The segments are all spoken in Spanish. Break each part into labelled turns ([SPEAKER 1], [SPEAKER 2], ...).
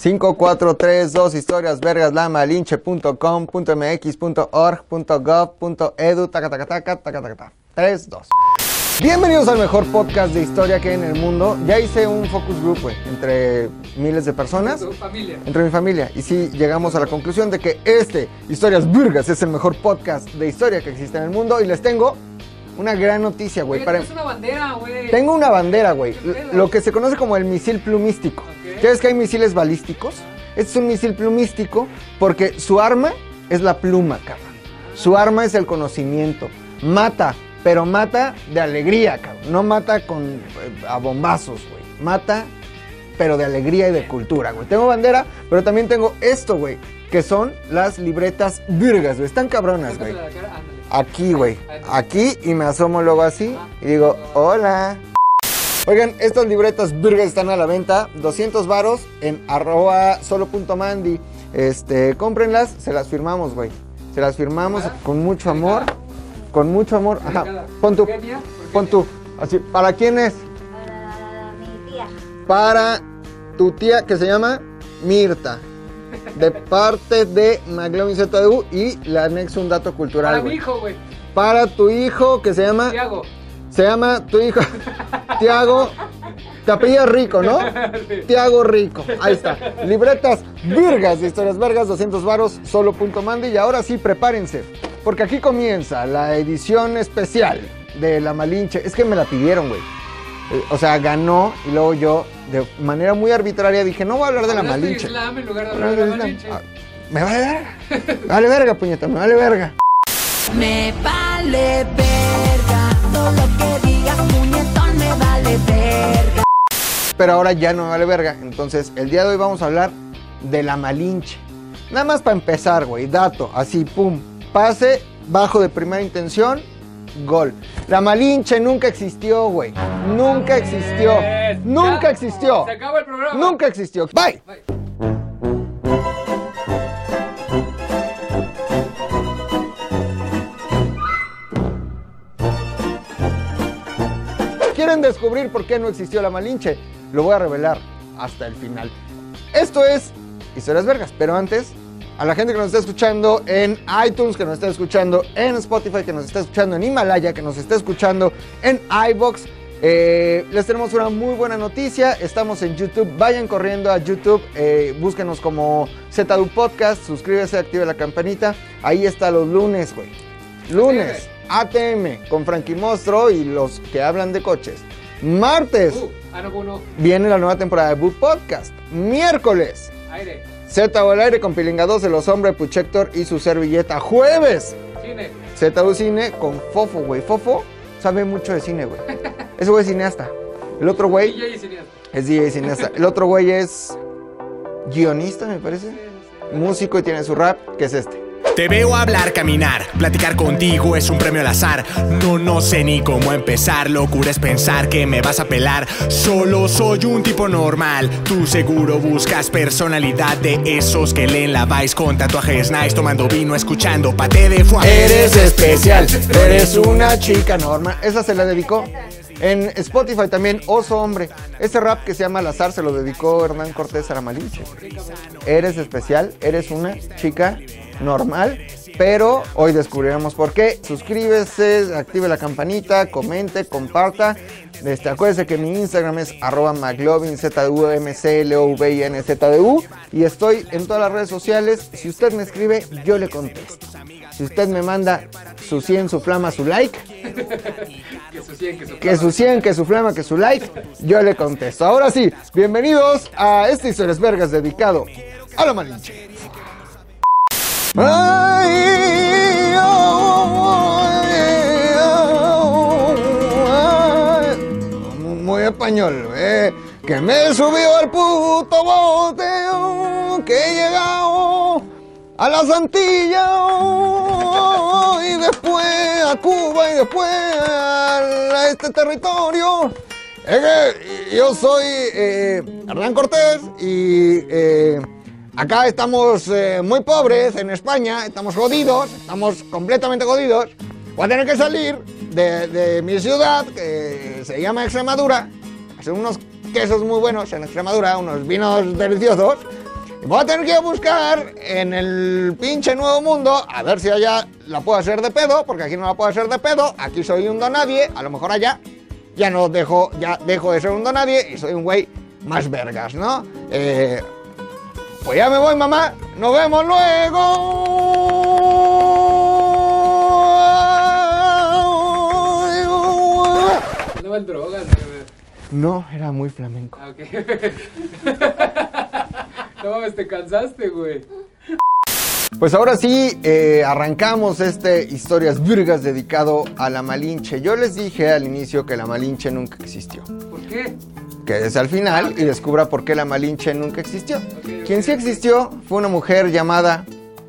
[SPEAKER 1] 5, 4, 3, 2, historias, vergas, taca, taca, taca, taca, taca, taca. 3, 2. Bienvenidos al mejor podcast de historia que hay en el mundo. Ya hice un focus group, güey, entre miles de personas.
[SPEAKER 2] Tu familia.
[SPEAKER 1] Entre mi familia. Y sí, llegamos a la conclusión de que este, Historias Virgas, es el mejor podcast de historia que existe en el mundo. Y les tengo una gran noticia, güey. Para...
[SPEAKER 2] una bandera, güey.
[SPEAKER 1] Tengo una bandera, güey. Lo que se conoce como el misil plumístico.
[SPEAKER 2] Ok.
[SPEAKER 1] ¿Sabes que hay misiles balísticos? Este es un misil plumístico porque su arma es la pluma, cabrón. Su arma es el conocimiento. Mata, pero mata de alegría, cabrón. No mata con eh, a bombazos, güey. Mata, pero de alegría y de cultura, güey. Tengo bandera, pero también tengo esto, güey. Que son las libretas virgas, güey. Están cabronas, güey. Aquí, güey. Aquí y me asomo luego así y digo, hola. Oigan, estas libretas virgas están a la venta, 200 varos en arroba solo.mandy. Este, cómprenlas, se las firmamos, güey. Se las firmamos
[SPEAKER 2] Ah,
[SPEAKER 1] con mucho amor. Con mucho amor. Ajá. Pon tú.
[SPEAKER 2] ¿Por qué mía? ¿Por qué
[SPEAKER 1] Pon tú. Así, ¿para quién es?
[SPEAKER 3] Para mi tía.
[SPEAKER 1] Para tu tía que se llama Mirta. De parte de McLovin ZDU y le anexo un dato cultural,
[SPEAKER 2] Para mi hijo, güey.
[SPEAKER 1] Para tu hijo que se llama
[SPEAKER 2] Tiago.
[SPEAKER 1] Se llama tu hijo Tiago. Te apellidas Rico, ¿no? Tiago Rico. Ahí está. Libretas virgas de historias vergas, 200 varos, solo punto mande. Y ahora sí, prepárense. Porque aquí comienza la edición especial de La Malinche. Es que me la pidieron, güey. Eh, O sea, ganó y luego yo, de manera muy arbitraria, dije, no voy a hablar de La
[SPEAKER 2] Hablaste
[SPEAKER 1] Malinche.
[SPEAKER 2] Islam en lugar de
[SPEAKER 1] No,
[SPEAKER 2] hablar de
[SPEAKER 1] no,
[SPEAKER 2] la
[SPEAKER 1] no.
[SPEAKER 2] Malinche.
[SPEAKER 1] Ah, Me vale verga. Me vale verga, puñeta, me vale verga.
[SPEAKER 4] Me vale verga, todo lo que digas, puñetón, me vale verga.
[SPEAKER 1] pero ahora ya no me vale verga. Entonces, el día de hoy vamos a hablar de la Malinche. Nada más para empezar, güey, dato, así, pum, pase, bajo de primera intención, gol. La Malinche nunca existió, güey. Nunca existió.
[SPEAKER 2] Bien.
[SPEAKER 1] Nunca existió.
[SPEAKER 2] Se acabó el programa.
[SPEAKER 1] Nunca existió. Bye.
[SPEAKER 2] Bye.
[SPEAKER 1] ¿Quieren descubrir por qué no existió la Malinche? Lo voy a revelar hasta el final. Esto es Historias Vergas, pero antes, a la gente que nos está escuchando en iTunes, que nos está escuchando en Spotify, que nos está escuchando en Himalaya, que nos está escuchando en iBox, eh, les tenemos una muy buena noticia. Estamos en YouTube. Vayan corriendo a YouTube. eh, búsquenos como ZDU Podcast. Suscríbase, active la campanita. Ahí está los lunes, güey. Lunes, ATM con Frankie Mostro y los que hablan de coches. Martes
[SPEAKER 2] Uh, ah,
[SPEAKER 1] viene la nueva temporada de Boot Podcast. Miércoles,
[SPEAKER 2] Aire.
[SPEAKER 1] Z o el aire con Pilinga 2 de los hombres, Puchector y su servilleta. Jueves,
[SPEAKER 2] Cine.
[SPEAKER 1] ZU Cine con Fofo, güey. Fofo sabe mucho de cine, güey. Ese güey es cineasta. El otro güey
[SPEAKER 2] DJ y cineasta.
[SPEAKER 1] es DJ cineasta. El otro güey es guionista, me parece. Músico y tiene su rap, que es este.
[SPEAKER 5] Te veo hablar, caminar, platicar contigo es un premio al azar. No, no sé ni cómo empezar, locura es pensar que me vas a pelar. Solo soy un tipo normal, tú seguro buscas personalidad de esos que leen la Vice con tatuajes nice, tomando vino, escuchando pate de foie.
[SPEAKER 1] Eres especial, eres una chica normal. Esa se la dedicó. En Spotify también, Oso Hombre. Ese rap que se llama Al Azar se lo dedicó Hernán Cortés a la Malinche. Eres especial, eres una chica normal, pero hoy descubriremos por qué. Suscríbese, active la campanita, comente, comparta. Este, acuérdese que mi Instagram es arroba y estoy en todas las redes sociales. Si usted me escribe, yo le contesto. Si usted me manda su 100, su flama, su like,
[SPEAKER 2] Que su 100, que su
[SPEAKER 1] que su 100, que su flama, que su like, yo le contesto. Ahora sí, bienvenidos a este Historias Vergas dedicado a la Malinche. Muy español, eh. Que me subió al puto bote, que he llegado a las Antillas oh, y después a Cuba y después a este territorio. Es que yo soy eh, Hernán Cortés y eh, acá estamos eh, muy pobres en España, estamos jodidos, estamos completamente jodidos. Voy a tener que salir de, mi ciudad, que se llama Extremadura, hacer unos quesos muy buenos en Extremadura, unos vinos deliciosos. Voy a tener que buscar en el pinche nuevo mundo, a ver si allá la puedo hacer de pedo, porque aquí no la puedo hacer de pedo. Aquí soy un donadie, a lo mejor allá ya no dejo, ya dejo de ser un donadie y soy un güey más vergas, ¿no? Eh, pues ya me voy, mamá. Nos vemos luego.
[SPEAKER 2] No en drogas.
[SPEAKER 1] No, era muy flamenco.
[SPEAKER 2] Ah, ok. no mames, te cansaste, güey.
[SPEAKER 1] Pues ahora sí, eh, arrancamos este Historias Virgas dedicado a la Malinche. Yo les dije al inicio que la Malinche nunca existió.
[SPEAKER 2] ¿Por qué?
[SPEAKER 1] Quédese al final y descubra por qué la Malinche nunca existió. Quien sí existió fue una mujer llamada,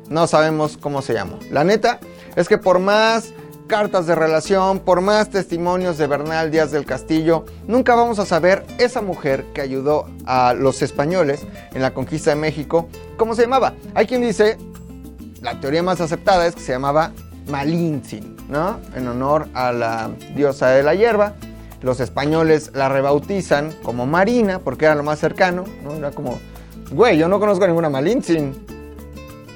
[SPEAKER 1] no sabemos cómo se llamó. La neta es que por más cartas de relación, por más testimonios de Bernal Díaz del Castillo, nunca vamos a saber esa mujer que ayudó a los españoles en la conquista de México, cómo se llamaba. Hay quien dice, la teoría más aceptada es que se llamaba Malintzin, ¿no? En honor a la diosa de la hierba. Los españoles la rebautizan como Marina porque era lo más cercano, ¿no? Era como, güey, yo no conozco ninguna Malintzin.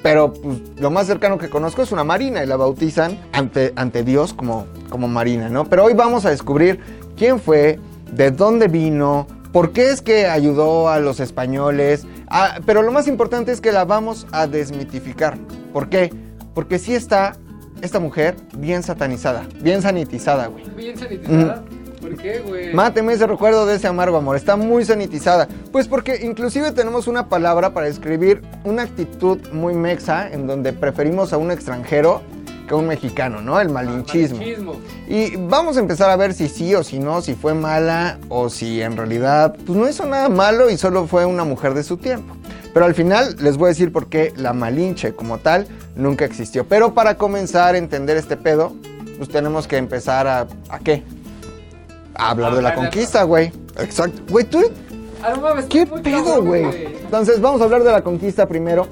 [SPEAKER 1] Pero pues, lo más cercano que conozco es una marina y la bautizan ante, ante Dios como, como marina, ¿no? Pero hoy vamos a descubrir quién fue, de dónde vino, por qué es que ayudó a los españoles. Ah, pero lo más importante es que la vamos a desmitificar. ¿Por qué? Porque sí está esta mujer bien satanizada, bien sanitizada, güey.
[SPEAKER 2] Bien sanitizada. ¿Por qué, güey?
[SPEAKER 1] Máteme ese recuerdo de ese amargo amor. Está muy sanitizada. Pues porque inclusive tenemos una palabra para describir una actitud muy mexa en donde preferimos a un extranjero que a un mexicano, ¿no? El malinchismo.
[SPEAKER 2] Malinchismo.
[SPEAKER 1] Y vamos a empezar a ver si sí o si no, si fue mala o si en realidad pues no hizo nada malo y solo fue una mujer de su tiempo. Pero al final les voy a decir por qué la malinche como tal nunca existió. Pero para comenzar a entender este pedo, pues tenemos que empezar a... ¿A qué? A hablar de la conquista, güey. Exacto. Güey, tú...
[SPEAKER 2] Ah,
[SPEAKER 1] ¿Qué pedo, güey? Entonces vamos a hablar de la conquista primero.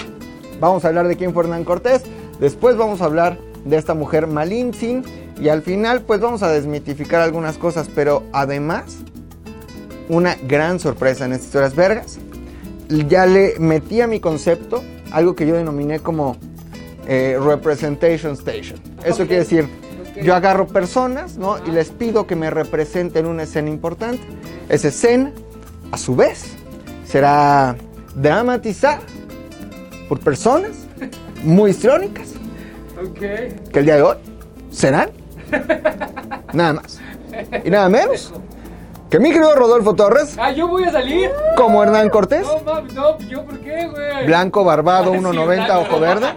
[SPEAKER 1] Vamos a hablar de quién fue Hernán Cortés. Después vamos a hablar de esta mujer Malintzin. Y al final, pues vamos a desmitificar algunas cosas. Pero además, una gran sorpresa en estas historias vergas. Ya le metí a mi concepto algo que yo denominé como eh, Representation Station. Eso quiere decir, yo agarro personas, ¿no? Y les pido que me representen una escena importante. Esa escena, a su vez, será dramatizada por personas muy histriónicas
[SPEAKER 2] Ok.
[SPEAKER 1] que el día de hoy serán nada más y nada menos que mi querido Rodolfo Torres
[SPEAKER 2] Ah, yo voy a salir.
[SPEAKER 1] como Hernán Cortés,
[SPEAKER 2] No mames, no, yo por qué, güey.
[SPEAKER 1] blanco, barbado,
[SPEAKER 2] Sí,
[SPEAKER 1] 1.90,
[SPEAKER 2] blanco.
[SPEAKER 1] ojo verde.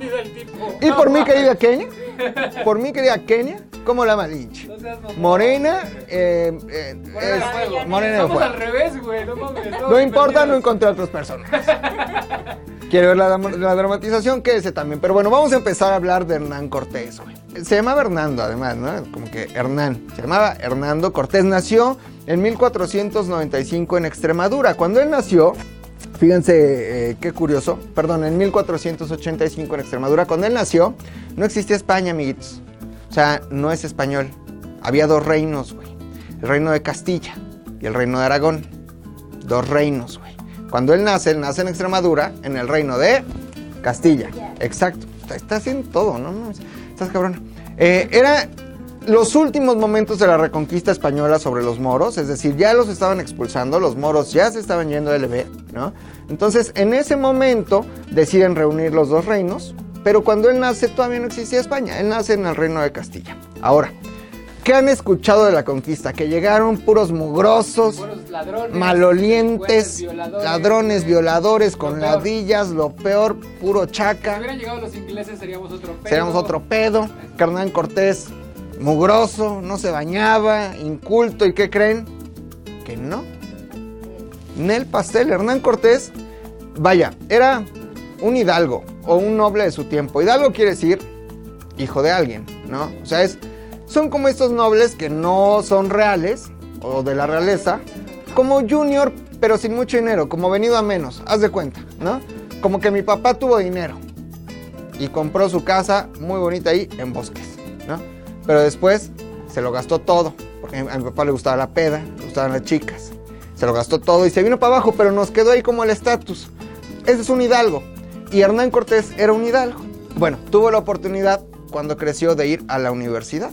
[SPEAKER 2] Sí, del tipo.
[SPEAKER 1] Y por mi querida Kenia, por mi querida Kenia, como la Malinche.
[SPEAKER 2] No.
[SPEAKER 1] Morena, eh, eh,
[SPEAKER 2] Morena de
[SPEAKER 1] es-
[SPEAKER 2] fuego.
[SPEAKER 1] morena de
[SPEAKER 2] Estamos
[SPEAKER 1] fuego.
[SPEAKER 2] al revés, güey. No mames.
[SPEAKER 1] No importa, no encontré otros personajes. Quiero ver la, la dramatización, quédese también. Pero bueno, vamos a empezar a hablar de Hernán Cortés, güey. Se llamaba Hernando, además, ¿no? Como que Hernán. Se llamaba Hernando Cortés. Nació en 1495 en Extremadura. Cuando él nació, fíjense eh, qué curioso, perdón, en 1485 en Extremadura, cuando él nació, no existía España, amiguitos. O sea, no es español. Había dos reinos, güey. El reino de Castilla y el reino de Aragón dos reinos, güey. Cuando él nace, él nace en Extremadura, en el reino de Castilla. Exacto. Está, está haciendo todo, ¿no? no estás cabrón. Eh, era los últimos momentos de la reconquista española sobre los moros, es decir, ya los estaban expulsando, los moros ya se estaban yendo de LB, ¿no? Entonces, en ese momento deciden reunir los dos reinos, pero cuando él nace todavía no existía España, él nace en el reino de Castilla. Ahora, ¿qué han escuchado de la conquista? Que llegaron puros mugrosos,
[SPEAKER 2] Buenos ladrones.
[SPEAKER 1] malolientes,
[SPEAKER 2] violadores,
[SPEAKER 1] ladrones, violadores con ladillas, lo peor, puro
[SPEAKER 2] Si
[SPEAKER 1] chaca.
[SPEAKER 2] hubieran llegado los ingleses seríamos otro pedo.
[SPEAKER 1] Seríamos otro pedo. Hernán Cortés, mugroso, no se bañaba, inculto, ¿y qué creen? Que no. Nel pastel, Hernán Cortés, vaya, era un hidalgo o un noble de su tiempo. Hidalgo quiere decir hijo de alguien, ¿no? O sea, es, son como estos nobles que no son reales o de la realeza, como junior, pero sin mucho dinero, como venido a menos, haz de cuenta, ¿no? Como que mi papá tuvo dinero y compró su casa muy bonita ahí en Bosques, ¿no? Pero después se lo gastó todo, porque a mi papá le gustaba la peda, le gustaban las chicas. Se lo gastó todo y se vino para abajo, pero nos quedó ahí como el estatus. Ese es un hidalgo. Y Hernán Cortés era un hidalgo. Bueno, tuvo la oportunidad cuando creció de ir a la universidad.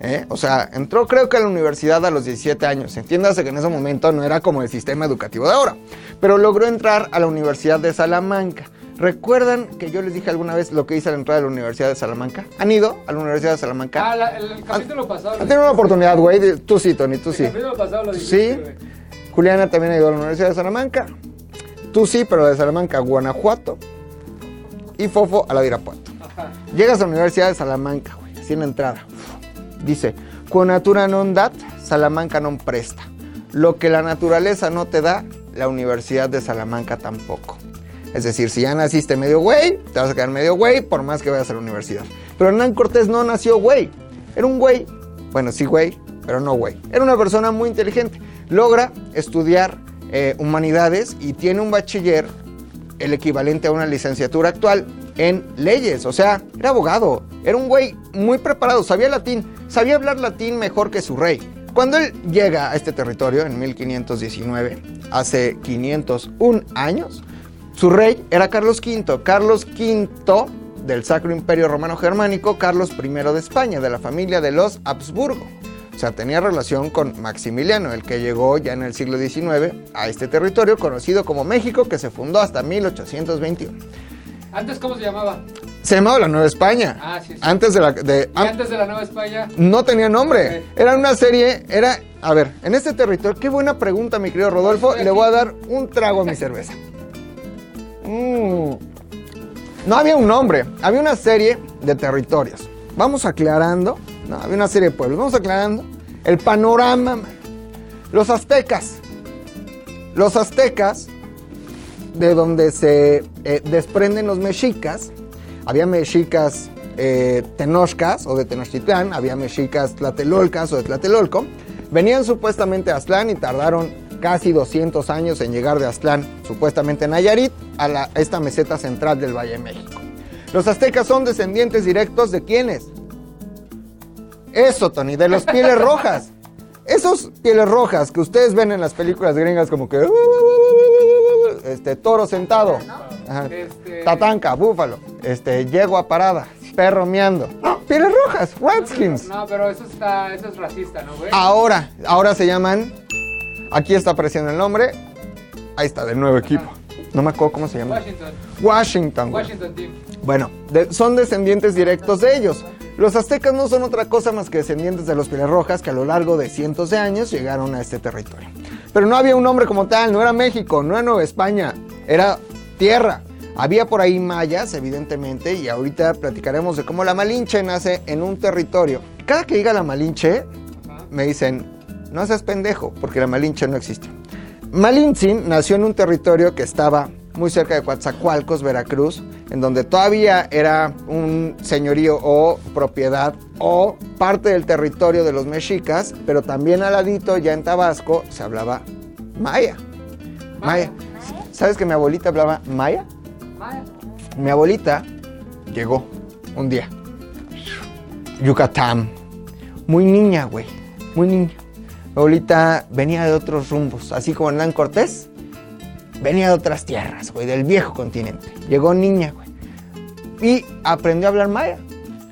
[SPEAKER 1] ¿Eh? O sea, entró creo que a la universidad a los 17 años. Entiéndase que en ese momento no era como el sistema educativo de ahora. Pero logró entrar a la Universidad de Salamanca. ¿Recuerdan que yo les dije alguna vez lo que hice al entrar a la Universidad de Salamanca? ¿Han ido a la Universidad de Salamanca?
[SPEAKER 2] Ah, la- el, el capítulo pasado.
[SPEAKER 1] ¿Han tenido una oportunidad, güey? Tú sí, Tony, tú sí.
[SPEAKER 2] El capítulo pasado lo
[SPEAKER 1] Sí.
[SPEAKER 2] dijiste, güey.
[SPEAKER 1] Juliana también ha ido a la Universidad de Salamanca. Tú sí, pero de Salamanca, a Guanajuato. Y Fofo a la de Irapuato.
[SPEAKER 2] Ajá.
[SPEAKER 1] Llegas a la Universidad de Salamanca, güey, la entrada. Dice, con natura non dat, Salamanca non presta. Lo que la naturaleza no te da, la Universidad de Salamanca tampoco. Es decir, si ya naciste medio güey, te vas a quedar medio güey por más que vayas a la universidad. Pero Hernán Cortés no nació güey. Era un güey, bueno, sí güey, pero no güey. Era una persona muy inteligente. Logra estudiar eh, humanidades y tiene un bachiller el equivalente a una licenciatura actual en leyes. O sea, era abogado. Era un güey muy preparado, sabía latín, sabía hablar latín mejor que su rey. Cuando él llega a este territorio en 1519, hace 501 años, su rey era Carlos V. Carlos V del Sacro Imperio Romano Germánico, Carlos I de España, de la familia de los Habsburgo. O sea, tenía relación con Maximiliano, el que llegó ya en el siglo XIX a este territorio conocido como México, que se fundó hasta 1821.
[SPEAKER 2] Antes, ¿cómo se llamaba?
[SPEAKER 1] Se llamaba la Nueva España.
[SPEAKER 2] Ah, sí, sí.
[SPEAKER 1] Antes de la... de-
[SPEAKER 2] Y antes de la Nueva España.
[SPEAKER 1] no tenía nombre.
[SPEAKER 2] Ok.
[SPEAKER 1] Era una serie, era... A ver, en este territorio, qué buena pregunta, mi querido Rodolfo.
[SPEAKER 2] Estoy
[SPEAKER 1] Le voy a dar un trago a mi cerveza. Mm. No había un nombre, había una serie de territorios. Vamos aclarando. No, había una serie de pueblos. Vamos aclarando el panorama. man. Los aztecas. Los aztecas, de donde se eh, desprenden los mexicas. Había mexicas eh, tenochcas o de Tenochtitlán, había mexicas tlatelolcas o de Tlatelolco. Venían supuestamente a Aztlán y tardaron casi 200 años en llegar de Aztlán, supuestamente en Nayarit, a, la- a esta meseta central del Valle de México. Los aztecas son descendientes directos de quiénes? Eso, Tony, de los pieles rojas. Esos pieles rojas que ustedes ven en las películas gringas como que... Este, toro sentado. Ajá.
[SPEAKER 2] Este-
[SPEAKER 1] Tatanca, búfalo. Este, yegua parada. Perro miando. Pieles rojas, Redskins.
[SPEAKER 2] No, pero eso está, eso es racista, ¿no, güey?
[SPEAKER 1] Ahora, ahora se llaman... Aquí está apareciendo el nombre. Ahí está, del nuevo equipo. No me acuerdo cómo se llama.
[SPEAKER 2] Washington.
[SPEAKER 1] Washington. güey.
[SPEAKER 2] Washington Team.
[SPEAKER 1] Bueno, de- son descendientes directos de ellos. Los aztecas no son otra cosa más que descendientes de los pieles rojas que a lo largo de cientos de años llegaron a este territorio. Pero no había un nombre como tal, no era México, no era Nueva España, era tierra. Había por ahí mayas, evidentemente, y ahorita platicaremos de cómo la Malinche nace en un territorio. Cada que diga la Malinche, me dicen, no seas pendejo, porque la Malinche no existe. Malintzin nació en un territorio que estaba muy cerca de Coatzacoalcos, Veracruz, en donde todavía era un señorío o propiedad o parte del territorio de los mexicas, pero también al ladito, ya en Tabasco, se hablaba maya. Maya. ¿Sabes que mi abuelita hablaba maya?
[SPEAKER 2] Maya.
[SPEAKER 1] Mi abuelita llegó un día. Yucatán. Muy niña, güey. Muy niña. Mi abuelita venía de otros rumbos, así como Hernán Cortés. Venía de otras tierras, güey, del viejo continente. Llegó niña, güey. Y aprendió a hablar maya.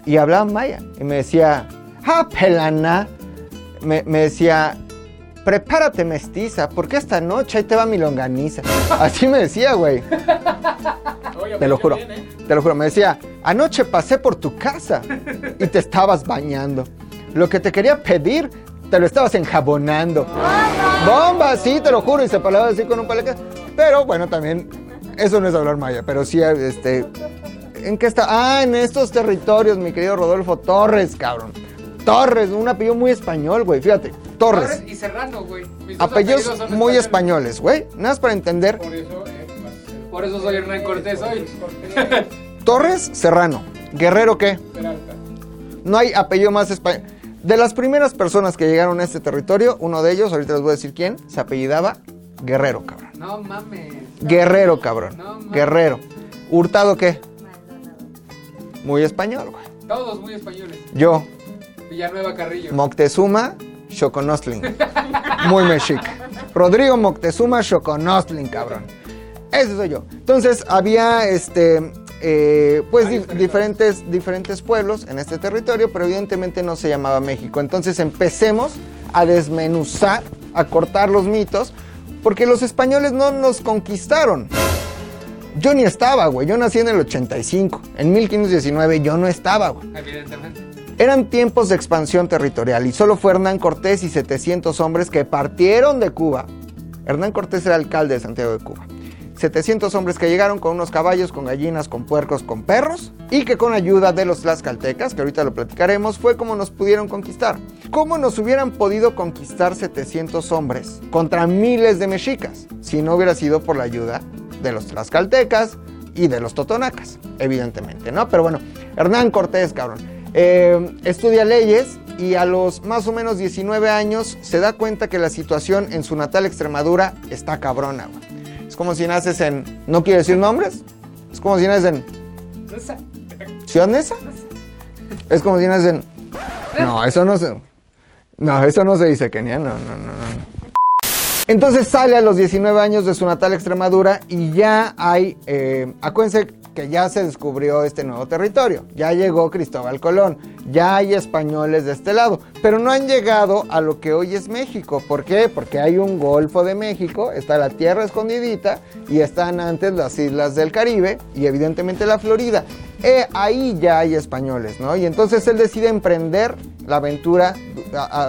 [SPEAKER 1] Y hablaba maya. Y me decía, ah, pelana. Me, me decía, prepárate mestiza, porque esta noche ahí te va mi longaniza. Así me decía, güey. Te lo juro, te lo juro. Me decía, anoche pasé por tu casa y te estabas bañando. Lo que te quería pedir, te lo estabas enjabonando. ¡Bomba! Sí, te lo juro. Y se palaba así con un paleca. Pero bueno, también, eso no es hablar maya, pero sí, este... ¿En qué está? Ah, en estos territorios, mi querido Rodolfo Torres, cabrón. Torres, un apellido muy español, güey. Fíjate, Torres.
[SPEAKER 2] Torres y Serrano, güey.
[SPEAKER 1] Apellidos
[SPEAKER 2] son
[SPEAKER 1] muy españoles, güey. Nada más para entender.
[SPEAKER 2] Por eso, eh, por eso soy Hernán Cortés hoy.
[SPEAKER 1] Torres, Serrano. Guerrero, ¿qué?
[SPEAKER 2] Peralta.
[SPEAKER 1] No hay apellido más español. De las primeras personas que llegaron a este territorio, uno de ellos, ahorita les voy a decir quién, se apellidaba Guerrero, cabrón.
[SPEAKER 2] No mames.
[SPEAKER 1] Guerrero, cabrón.
[SPEAKER 2] No mames.
[SPEAKER 1] Guerrero. Hurtado, ¿qué? Muy español, güey.
[SPEAKER 2] Todos muy españoles.
[SPEAKER 1] Yo,
[SPEAKER 2] Villanueva Carrillo.
[SPEAKER 1] Moctezuma, Xoconostling. Muy mexica. Rodrigo Moctezuma, Xoconostling, cabrón. Ese soy yo. Entonces había este. eh, pues di- diferentes, diferentes pueblos en este territorio, pero evidentemente no se llamaba México. Entonces empecemos a desmenuzar, a cortar los mitos, porque los españoles no nos conquistaron. Yo ni estaba, güey. Yo nací en el 85. En 1519 yo no estaba, güey.
[SPEAKER 2] Evidentemente.
[SPEAKER 1] Eran tiempos de expansión territorial y solo fue Hernán Cortés y 700 hombres que partieron de Cuba. Hernán Cortés era alcalde de Santiago de Cuba. 700 hombres que llegaron con unos caballos, con gallinas, con puercos, con perros y que con ayuda de los tlaxcaltecas, que ahorita lo platicaremos, fue como nos pudieron conquistar. ¿Cómo nos hubieran podido conquistar 700 hombres contra miles de mexicas si no hubiera sido por la ayuda de los tlaxcaltecas y de los totonacas, evidentemente, ¿no? Pero bueno, Hernán Cortés, cabrón. Eh, estudia leyes y a los más o menos 19 años se da cuenta que la situación en su natal Extremadura está cabrona, güey. Es como si naces en... ¿No quiero decir nombres? Es como si naces en... ¿Ciudad? Es como si naces en... No, eso no se... No, eso no se dice, Kenia. No, no, no, no. Entonces sale a los 19 años de su natal Extremadura y ya hay, eh, acuérdense que ya se descubrió este nuevo territorio, ya llegó Cristóbal Colón, ya hay españoles de este lado, pero no han llegado a lo que hoy es México. ¿Por qué? Porque hay un Golfo de México, está la Tierra Escondidita y están antes las islas del Caribe y evidentemente la Florida. Eh, ahí ya hay españoles, ¿no? Y entonces él decide emprender la aventura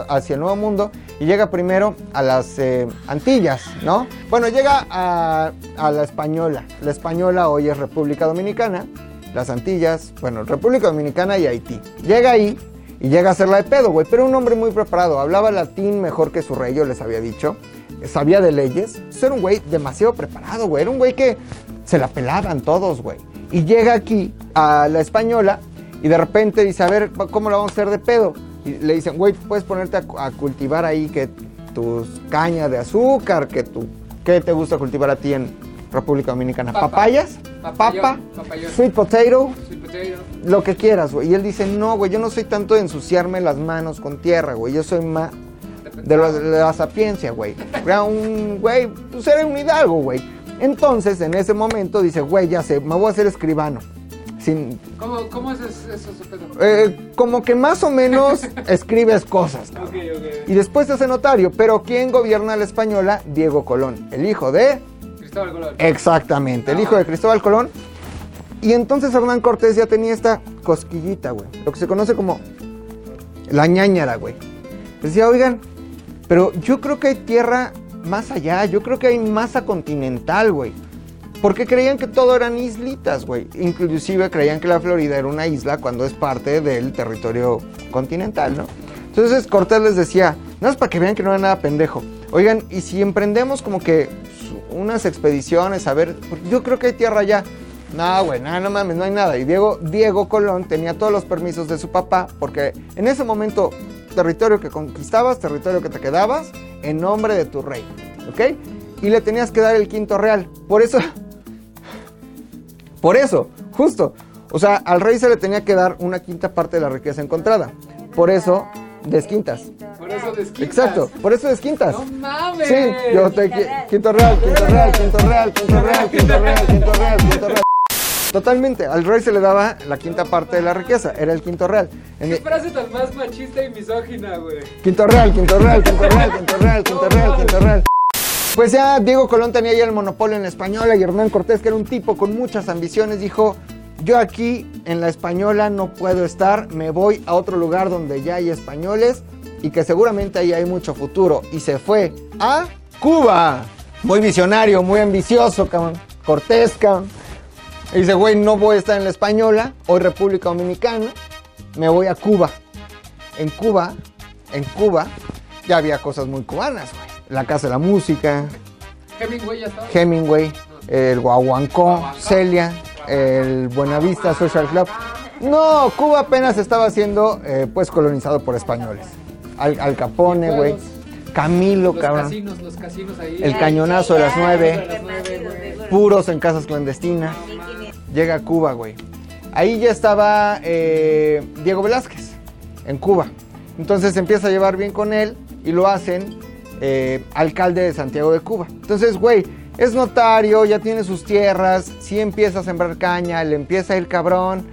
[SPEAKER 1] hacia el Nuevo Mundo y llega primero a las eh, Antillas, ¿no? Bueno, llega a, la Española. La Española hoy es República Dominicana, las Antillas, bueno, República Dominicana y Haití. Llega ahí y llega a hacerla de pedo, güey, pero un hombre muy preparado, hablaba latín mejor que su rey, yo les había dicho, sabía de leyes, Entonces era un güey demasiado preparado, güey, era un güey que se la pelaban todos, güey. Y llega aquí a la Española y de repente dice, a ver, ¿cómo lo vamos a hacer de pedo? Y le dicen, güey, puedes ponerte a, cu- a cultivar ahí que tus cañas de azúcar, que tu... ¿Qué te gusta cultivar a ti en República Dominicana?
[SPEAKER 2] Papa.
[SPEAKER 1] ¿Papayas?
[SPEAKER 2] Papayón,
[SPEAKER 1] ¿Papa?
[SPEAKER 2] papayón.
[SPEAKER 1] ¿Sweet potato?
[SPEAKER 2] Sweet potato.
[SPEAKER 1] Lo que quieras, güey. Y él dice, no, güey, yo no soy tanto de ensuciarme las manos con tierra, güey. Yo soy más de la sapiencia, güey. Era un, güey, pues era un hidalgo, güey. Entonces, en ese momento dice, güey, ya sé, me voy a hacer escribano. Sin,
[SPEAKER 2] ¿Cómo, cómo es eso,
[SPEAKER 1] eh, como que más o menos escribes cosas, cabrón.
[SPEAKER 2] Ok, ok.
[SPEAKER 1] Y después se hace notario, pero ¿quién gobierna la española? Diego Colón, el hijo de...
[SPEAKER 2] Cristóbal Colón.
[SPEAKER 1] Exactamente, el hijo de Cristóbal Colón. Y entonces Hernán Cortés ya tenía esta cosquillita, güey. Lo que se conoce como la ñañara, güey. Decía, oigan, pero yo creo que hay tierra más allá, yo creo que hay masa continental, güey. Porque creían que todo eran islitas, güey. Inclusive creían que la Florida era una isla cuando es parte del territorio continental, ¿no? Entonces Cortés les decía, nada más para que vean que no era nada pendejo. Oigan, y si emprendemos como que unas expediciones, a ver, porque yo creo que hay tierra allá. No, güey, no, no mames, no hay nada. Y Diego, Diego Colón tenía todos los permisos de su papá, porque en ese momento, territorio que conquistabas, territorio que te quedabas, en nombre de tu rey, ¿ok? Y le tenías que dar el quinto real. Por eso, por eso, justo. O sea, al rey se le tenía que dar una quinta parte de la riqueza encontrada. Por eso, desquintas.
[SPEAKER 2] Por eso desquitas.
[SPEAKER 1] Exacto, por eso desquintas.
[SPEAKER 2] No mames.
[SPEAKER 1] Sí, yo te qui- quinto real, quinto real, quinto real, quinto real, quinto real, quinto real, quinto real. Totalmente, al rey se le daba la quinta parte de la riqueza, era el quinto real. En
[SPEAKER 2] Qué frase tan más machista y misógina, güey.
[SPEAKER 1] Quinto real, quinto real, quinto real, quinto real, quinto real, quinto real. Pues ya Diego Colón tenía ya el monopolio en la española y Hernán Cortés, que era un tipo con muchas ambiciones, dijo, yo aquí en la española no puedo estar, me voy a otro lugar donde ya hay españoles y que seguramente ahí hay mucho futuro. Y se fue a Cuba. Muy visionario, muy ambicioso, cabrón. Cortés, cabrón. Y dice, güey, no voy a estar en la española, hoy República Dominicana, me voy a Cuba. En Cuba, en Cuba, ya había cosas muy cubanas, güey. La Casa de la Música,
[SPEAKER 2] Hemingway ya estaba.
[SPEAKER 1] Hemingway, el Guaguancó. Celia, el Buenavista Social Club. No, Cuba apenas estaba siendo, eh, pues, colonizado por españoles. Al, Al Capone, güey. Camilo,
[SPEAKER 2] Los
[SPEAKER 1] cabrón.
[SPEAKER 2] casinos, los casinos ahí.
[SPEAKER 1] El cañonazo de las nueve.
[SPEAKER 2] las nueve, güey.
[SPEAKER 1] Puros en casas clandestinas. Llega a Cuba, güey. Ahí ya estaba eh, Diego Velázquez, en Cuba. Entonces empieza a llevar bien con él y lo hacen eh, alcalde de Santiago de Cuba. Entonces, güey, es notario, ya tiene sus tierras, sí empieza a sembrar caña, le empieza a ir cabrón,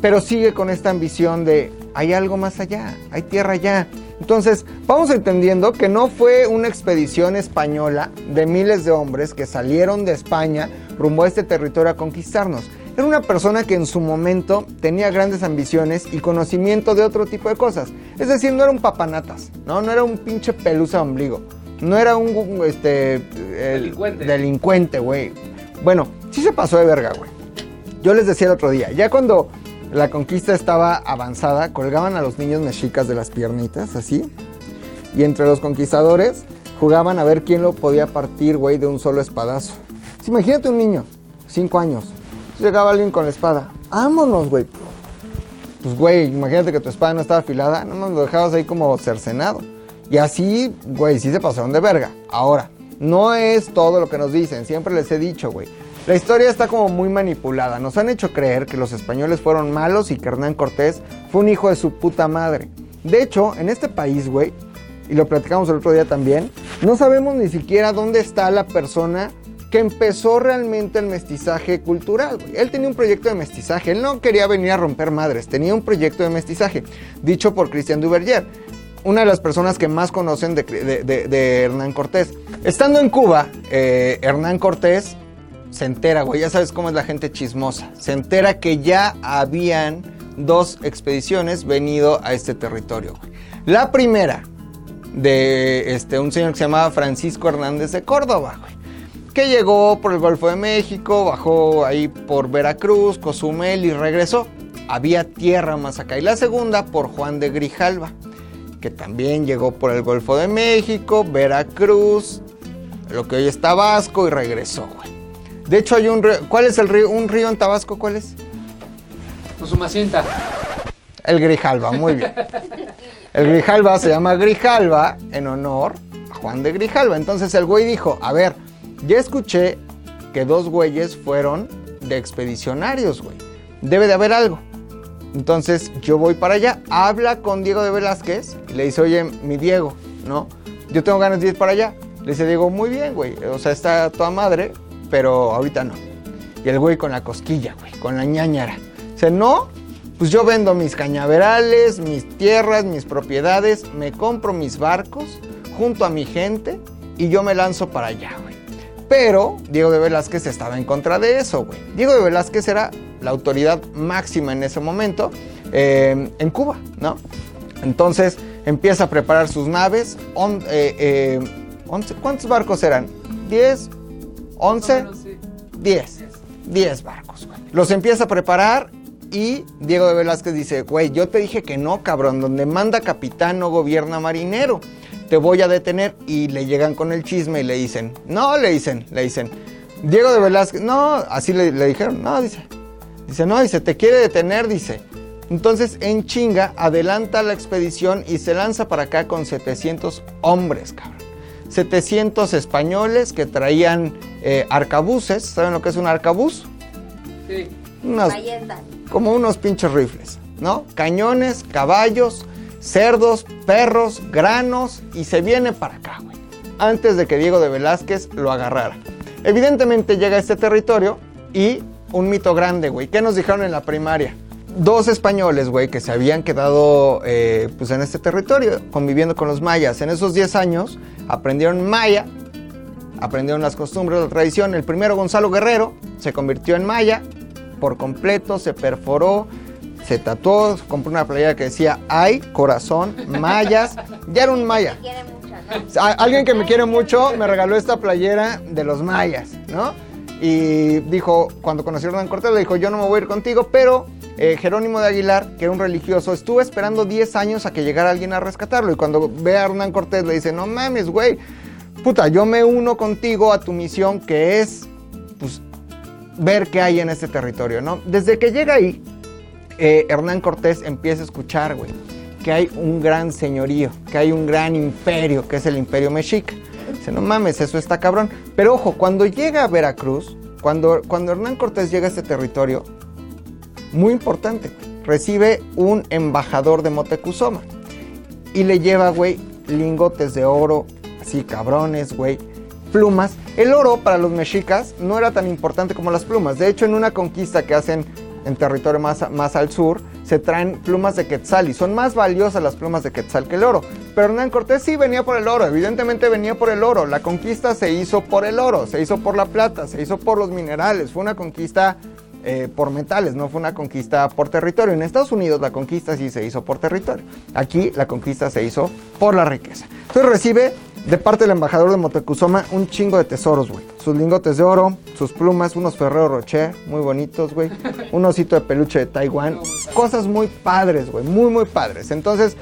[SPEAKER 1] pero sigue con esta ambición de hay algo más allá, hay tierra allá. Entonces, vamos entendiendo que no fue una expedición española de miles de hombres que salieron de España rumbo a este territorio a conquistarnos. Era una persona que en su momento tenía grandes ambiciones y conocimiento de otro tipo de cosas. Es decir, no era un papanatas, ¿no? No era un pinche pelusa de ombligo. No era un este, el-
[SPEAKER 2] Delincuente.
[SPEAKER 1] güey. Bueno, sí se pasó de verga, güey. Yo les decía el otro día, ya cuando la conquista estaba avanzada, colgaban a los niños mexicas de las piernitas, así. Y entre los conquistadores jugaban a ver quién lo podía partir, güey, de un solo espadazo. Sí, imagínate un niño, cinco años. Llegaba alguien con la espada. Vámonos, güey. Pues, güey, imagínate que tu espada no estaba afilada, no lo dejabas ahí como cercenado. Y así, güey, sí se pasaron de verga. Ahora, no es todo lo que nos dicen, siempre les he dicho, güey. La historia está como muy manipulada. Nos han hecho creer que los españoles fueron malos y que Hernán Cortés fue un hijo de su puta madre. De hecho, en este país, güey, y lo platicamos el otro día también, no sabemos ni siquiera dónde está la persona que empezó realmente el mestizaje cultural. Él tenía un proyecto de mestizaje, él no quería venir a romper madres, tenía un proyecto de mestizaje, dicho por Christian Duverger, una de las personas que más conocen de, Hernán Cortés. Estando en Cuba, eh, Hernán Cortés se entera, güey, ya sabes cómo es la gente chismosa, se entera que ya habían dos expediciones venido a este territorio. La primera, de este, un señor que se llamaba Francisco Hernández de Córdoba, güey, que llegó por el Golfo de México, bajó ahí por Veracruz, Cozumel y regresó. Había tierra más acá. Y la segunda por Juan de Grijalva, que también llegó por el Golfo de México, Veracruz, lo que hoy es Tabasco y regresó, güey. De hecho hay un río, ¿cuál es el río? ¿Un río en Tabasco cuál es?
[SPEAKER 2] Su macienta.
[SPEAKER 1] El Grijalva, muy bien. El Grijalva se llama Grijalva en honor a Juan de Grijalva. Entonces el güey dijo, a ver, ya escuché que dos güeyes fueron de expedicionarios, güey. Debe de haber algo. Entonces yo voy para allá, habla con Diego de Velázquez y le dice, oye, mi Diego, ¿no? Yo tengo ganas de ir para allá. Le dice Diego, muy bien, güey. O sea, está toda madre, pero ahorita no. Y el güey con la cosquilla, güey, con la ñañara. Dice, no, pues yo vendo mis cañaverales, mis tierras, mis propiedades, me compro mis barcos junto a mi gente y yo me lanzo para allá, güey. Pero Diego de Velázquez estaba en contra de eso, güey. Diego de Velázquez era la autoridad máxima en ese momento eh, en Cuba, ¿no? Entonces empieza a preparar sus naves. on- eh, eh, once- ¿Cuántos barcos eran? ¿10? ¿11?
[SPEAKER 2] No, no, sí.
[SPEAKER 1] 10. 10 barcos, güey. Los empieza a preparar y Diego de Velázquez dice, güey, yo te dije que no, cabrón, donde manda capitán no gobierna marinero. Te voy a detener y le llegan con el chisme y le dicen, no, le dicen, le dicen, Diego de Velázquez, no, así le, le dijeron, no, dice, dice, no, dice, te quiere detener, dice. Entonces, en chinga, adelanta la expedición y se lanza para acá con 700 hombres, cabrón. 700 españoles que traían eh, arcabuces. ¿Saben lo que es un arcabuz?
[SPEAKER 2] Sí.
[SPEAKER 1] Unas- como unos pinches rifles, ¿no? Cañones, caballos, cerdos, perros, granos y se viene para acá, güey. Antes de que Diego de Velázquez lo agarrara. Evidentemente llega a este territorio y un mito grande, güey. ¿Qué nos dijeron en la primaria? Dos españoles, güey, que se habían quedado eh, pues en este territorio, conviviendo con los mayas. En esos 10 años aprendieron maya, aprendieron las costumbres, la tradición. El primero, Gonzalo Guerrero, se convirtió en maya por completo, se perforó, se tatuó, compró una playera que decía ay, corazón, mayas. Ya era un maya.
[SPEAKER 3] Quiere mucho, ¿no?
[SPEAKER 1] Alguien que me quiere mucho me regaló esta playera de los mayas, ¿no? Y dijo, cuando conoció a Hernán Cortés, le dijo, yo no me voy a ir contigo, pero eh, Jerónimo de Aguilar, que era un religioso, estuvo esperando 10 años a que llegara alguien a rescatarlo. Y cuando ve a Hernán Cortés, le dice, no mames, güey, puta, yo me uno contigo a tu misión, que es, pues, ver qué hay en este territorio, ¿no? Desde que llega ahí, Hernán Cortés empieza a escuchar, güey, que hay un gran señorío, que hay un gran imperio, que es el imperio mexica. Dice, no mames, eso está cabrón. Pero ojo, cuando llega a Veracruz, cuando, cuando Hernán Cortés llega a este territorio, muy importante, recibe un embajador de Motecuzoma y le lleva, güey, lingotes de oro, así cabrones, güey, plumas. El oro para los mexicas no era tan importante como las plumas. De hecho, en una conquista que hacen en territorio más, más al sur, se traen plumas de quetzal y son más valiosas las plumas de quetzal que el oro. Pero Hernán Cortés sí venía por el oro, evidentemente venía por el oro. La conquista se hizo por el oro, se hizo por la plata, se hizo por los minerales. Fue una conquista eh, por metales, no fue una conquista por territorio. En Estados Unidos la conquista sí se hizo por territorio. Aquí la conquista se hizo por la riqueza. Entonces recibe de parte del embajador de Motecuzoma un chingo de tesoros, güey. Sus lingotes de oro, sus plumas, unos Ferrero Rocher muy bonitos, güey. Un osito de peluche de Taiwán. Cosas muy padres, güey, muy, muy padres. Entonces,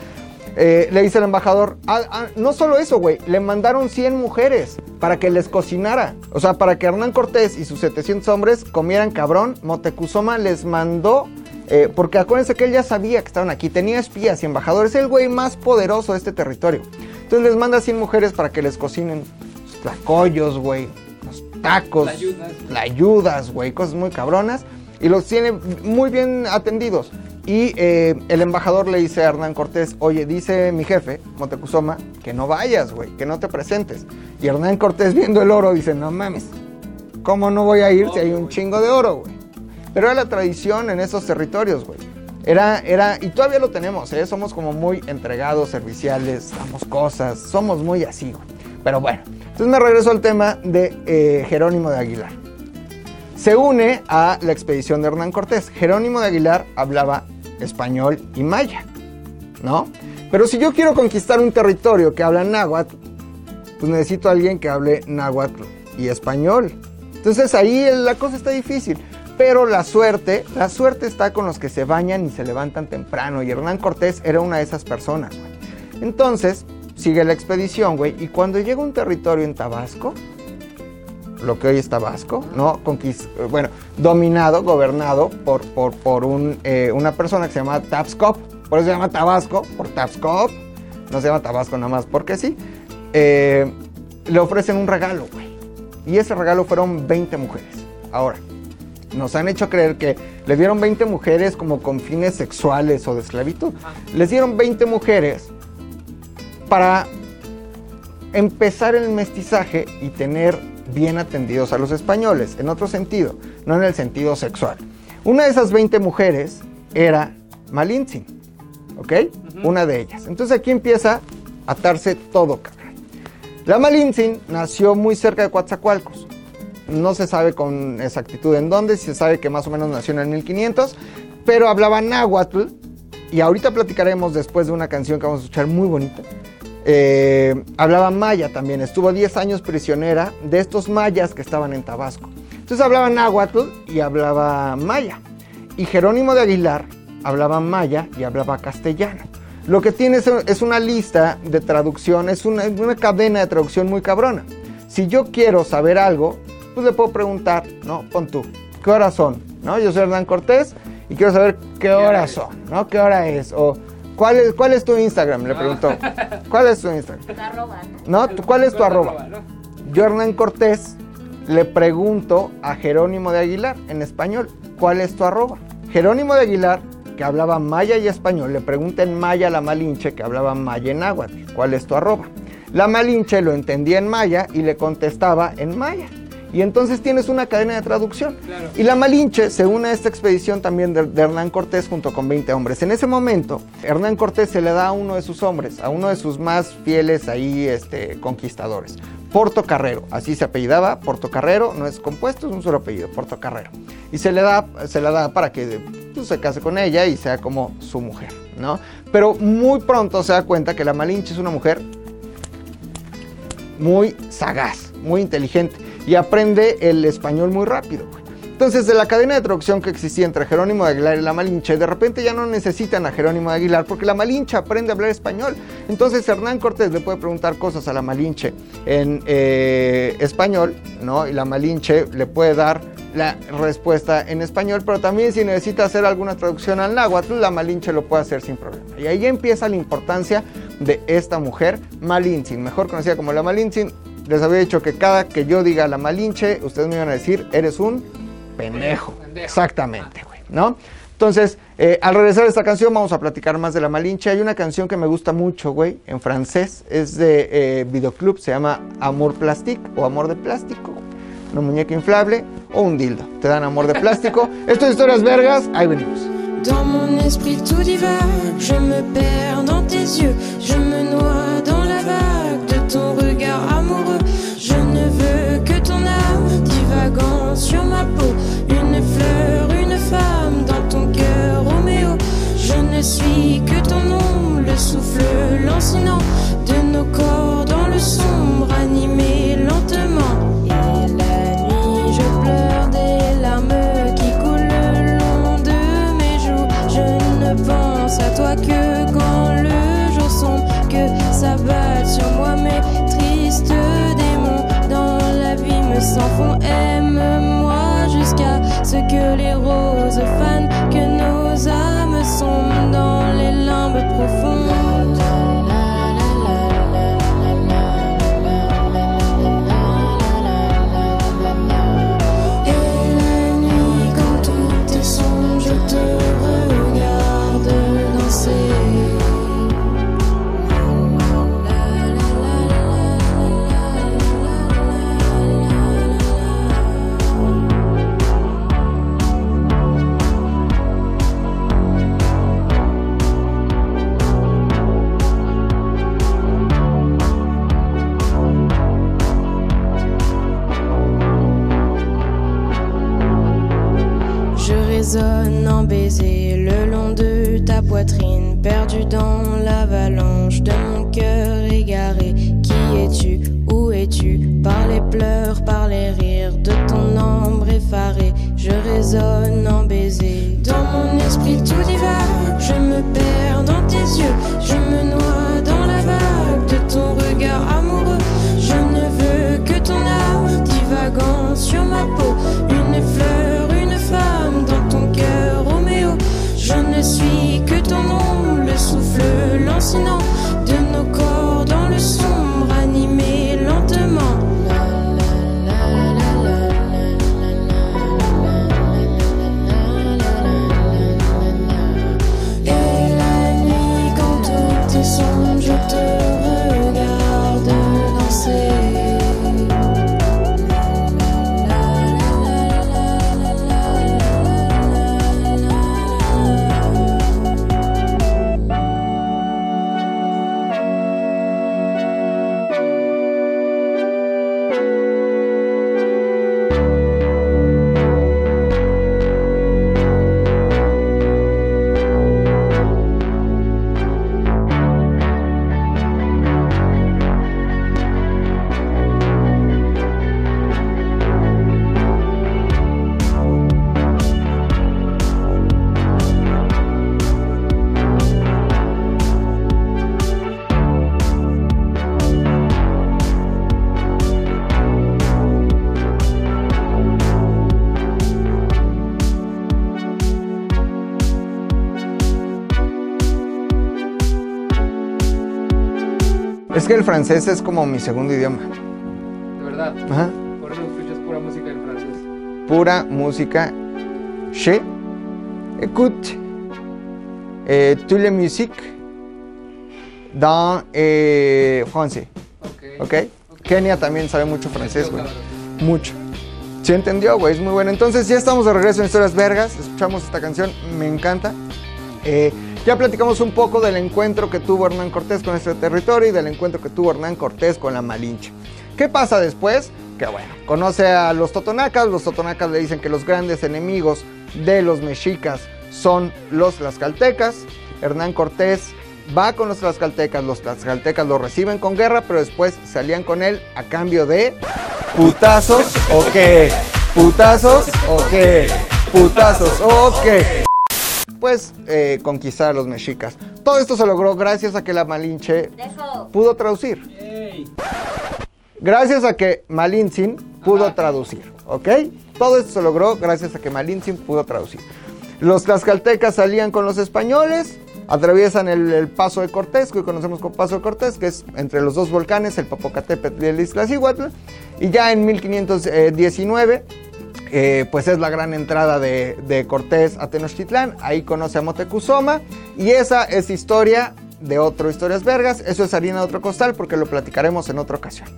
[SPEAKER 1] eh, le dice el embajador, "Ah, ah, no solo eso, güey, le mandaron 100 mujeres para que les cocinara. O sea, para que Hernán Cortés y sus 700 hombres comieran cabrón. Motecuzoma les mandó, eh, porque acuérdense que él ya sabía que estaban aquí, tenía espías y embajadores, el güey más poderoso de este territorio. Entonces les manda 100 mujeres para que les cocinen los tlacoyos, güey, los tacos,
[SPEAKER 2] Tlayudas.
[SPEAKER 1] ayudas, güey, cosas muy cabronas. Y los tiene muy bien atendidos. Y eh, el embajador le dice a Hernán Cortés, oye, dice mi jefe, Motecuzoma, que no vayas, güey, que no te presentes. Y Hernán Cortés viendo el oro dice, no mames, ¿cómo no voy a ir si hay un chingo de oro, güey? Pero era la tradición en esos territorios, güey. Era, era, y todavía lo tenemos, ¿eh? Somos como muy entregados, serviciales, damos cosas, somos muy así, güey. Pero bueno, entonces me regreso al tema de eh, Jerónimo de Aguilar. Se une a la expedición de Hernán Cortés. Jerónimo de Aguilar hablaba español y maya, ¿no? Pero si yo quiero conquistar un territorio que habla náhuatl, pues necesito a alguien que hable náhuatl y español. Entonces ahí la cosa está difícil. Pero la suerte, la suerte está con los que se bañan y se levantan temprano. Y Hernán Cortés era una de esas personas, güey. Entonces, sigue la expedición, güey. Y cuando llega un territorio en Tabasco, lo que hoy es Tabasco, ¿no? Conquist bueno, dominado, gobernado por, por, por un, eh, una persona que se llama Tapscop. Por eso se llama Tabasco, por Tapscop. No se llama Tabasco nada más porque sí. Eh, le ofrecen un regalo, güey. Y ese regalo fueron 20 mujeres. Ahora, nos han hecho creer que le dieron 20 mujeres como con fines sexuales o de esclavitud. Les dieron 20 mujeres para empezar el mestizaje y tener bien atendidos a los españoles, en otro sentido, no en el sentido sexual. Una de esas 20 mujeres era Malintzin, ¿ok? Una de ellas. Entonces aquí empieza a atarse todo, cabrón. La Malintzin nació muy cerca de Coatzacoalcos. No se sabe con exactitud en dónde, se sabe que más o menos nació en el 1500, pero hablaba náhuatl y ahorita platicaremos después de una canción que vamos a escuchar muy bonita. Eh, hablaba maya también, estuvo 10 años prisionera de estos mayas que estaban en Tabasco. Entonces hablaba náhuatl y hablaba maya. Y Jerónimo de Aguilar hablaba maya y hablaba castellano. Lo que tiene es, una lista de traducción, es una cadena de traducción muy cabrona. Si yo quiero saber algo, pues le puedo preguntar, ¿no? Pon tú, ¿qué horas son? ¿No? Yo soy Hernán Cortés y quiero saber qué horas son, ¿no? ¿Qué hora es? O ¿cuál es, cuál es tu Instagram? Le preguntó. ¿Cuál es tu Instagram?
[SPEAKER 3] Arroba, ¿no?
[SPEAKER 1] ¿No? ¿Tú- ¿Cuál es tu
[SPEAKER 2] ¿Cuál es tu
[SPEAKER 1] arroba? Yo, Hernán Cortés, le pregunto a Jerónimo de Aguilar en español, ¿cuál es tu arroba? Jerónimo de Aguilar, que hablaba maya y español, le pregunta en maya a la Malinche, que hablaba maya y náhuatl, ¿cuál es tu arroba? La Malinche lo entendía en maya y le contestaba en maya. Y entonces tienes una cadena de traducción.
[SPEAKER 2] Claro.
[SPEAKER 1] Y la Malinche se une a esta expedición también de, de Hernán Cortés junto con 20 hombres. En ese momento, Hernán Cortés se le da a uno de sus hombres, a uno de sus más fieles ahí este, conquistadores. Portocarrero, así se apellidaba, Portocarrero, no es compuesto, es un solo apellido, Portocarrero. Y se le da, se le da para que pues, se case con ella y sea como su mujer, ¿no? Pero muy pronto se da cuenta que la Malinche es una mujer muy sagaz, muy inteligente y aprende el español muy rápido. Entonces, de la cadena de traducción que existía entre Jerónimo de Aguilar y la Malinche, de repente ya no necesitan a Jerónimo de Aguilar porque la Malinche aprende a hablar español. Entonces, Hernán Cortés le puede preguntar cosas a la Malinche en eh, español, ¿no? Y la Malinche le puede dar la respuesta en español, pero también si necesita hacer alguna traducción al náhuatl, la Malinche lo puede hacer sin problema. Y ahí empieza la importancia de esta mujer, Malintzin, mejor conocida como la Malintzin. Les había dicho que cada que yo diga la Malinche, ustedes me iban a decir, eres un pendejo.
[SPEAKER 2] Pendejo.
[SPEAKER 1] Exactamente, güey, ¿no? Entonces, eh, al regresar a esta canción vamos a platicar más de la Malinche. Hay una canción que me gusta mucho, güey, en francés. Es de eh, videoclub, se llama Amor Plastique o Amor de Plástico. Una muñeca inflable o un dildo. Te dan amor de plástico. Esto es Historias Vergas. Ahí venimos.
[SPEAKER 6] Dans mon esprit tout divague, je me perds dans tes yeux, je me noie dans la vague sur ma peau, une fleur, une femme dans ton cœur, Roméo. Je ne suis que ton ombre, le souffle lancinant de nos corps dans le sombre, animé perdu dans l'avalanche de mon cœur égaré. Qui es-tu? Où es-tu? Par les pleurs, par les rires de ton ombre effarée, je résonne en baiser. Dans mon esprit tout divague, je me perds dans tes yeux, je me noie dans la vague de ton regard amoureux. Je ne veux que ton âme divagant sur ma peau,
[SPEAKER 1] el francés es como mi segundo idioma.
[SPEAKER 2] De verdad.
[SPEAKER 1] Ajá.
[SPEAKER 2] Por eso escuchas pura música en francés.
[SPEAKER 1] Pura música. Je écoute eh, toute la musique dans eh, français.
[SPEAKER 2] Ok.
[SPEAKER 1] ¿Ok? Kenia también sabe mucho francés, güey. Mucho. ¿Sí entendió, güey? Es muy bueno. Entonces ya estamos de regreso en Historias Vergas. Escuchamos esta canción, me encanta. Eh, ya platicamos un poco del encuentro que tuvo Hernán Cortés con este territorio y del encuentro que tuvo Hernán Cortés con la Malinche. ¿Qué pasa después? Que bueno, conoce a los totonacas. Los totonacas le dicen que los grandes enemigos de los mexicas son los tlaxcaltecas. Hernán Cortés va con los tlaxcaltecas. Los tlaxcaltecas lo reciben con guerra, pero después salían con él a cambio de putazos o qué. Putazos o qué. Putazos o qué pues eh, conquistar a los mexicas. Todo esto se logró gracias a que la Malinche pudo traducir. Gracias a que Malintzin pudo traducir, ¿ok? Todo esto se logró gracias a que Malintzin pudo traducir. Los tlaxcaltecas salían con los españoles, atraviesan el, el paso de Cortés, que hoy conocemos como paso de Cortés, que es entre los dos volcanes, el Popocatépetl y el Iztaccíhuatl, y ya en 1519 eh, pues es la gran entrada de, Cortés a Tenochtitlán. Ahí conoce a Motecuzoma. Y esa es historia de otro Historias Vergas. Eso es harina de otro costal porque lo platicaremos en otra ocasión.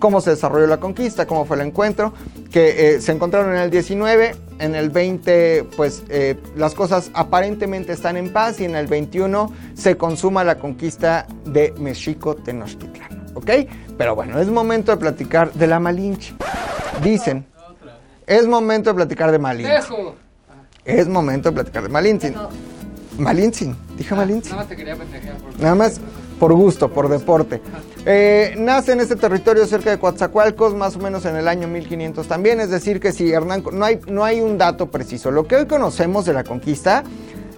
[SPEAKER 1] Cómo se desarrolló la conquista, cómo fue el encuentro, que eh, se encontraron en el 19, en el 20 pues eh, las cosas aparentemente están en paz y en el 21 se consuma la conquista de Mexico Tenochtitlán. ¿Ok? Pero bueno, es momento de platicar de la Malinche. Dicen, es momento de platicar de.
[SPEAKER 2] ¡Dejo!
[SPEAKER 1] Es momento de platicar de Malintzin. Malintzin, dije Malintzin.
[SPEAKER 2] Nada más te quería pendejear por
[SPEAKER 1] Nada más por gusto, por deporte. Eh, nace en este territorio cerca de Coatzacoalcos, más o menos en el año 1500 también. Es decir, que si Hernán. No hay, no hay un dato preciso. Lo que hoy conocemos de la conquista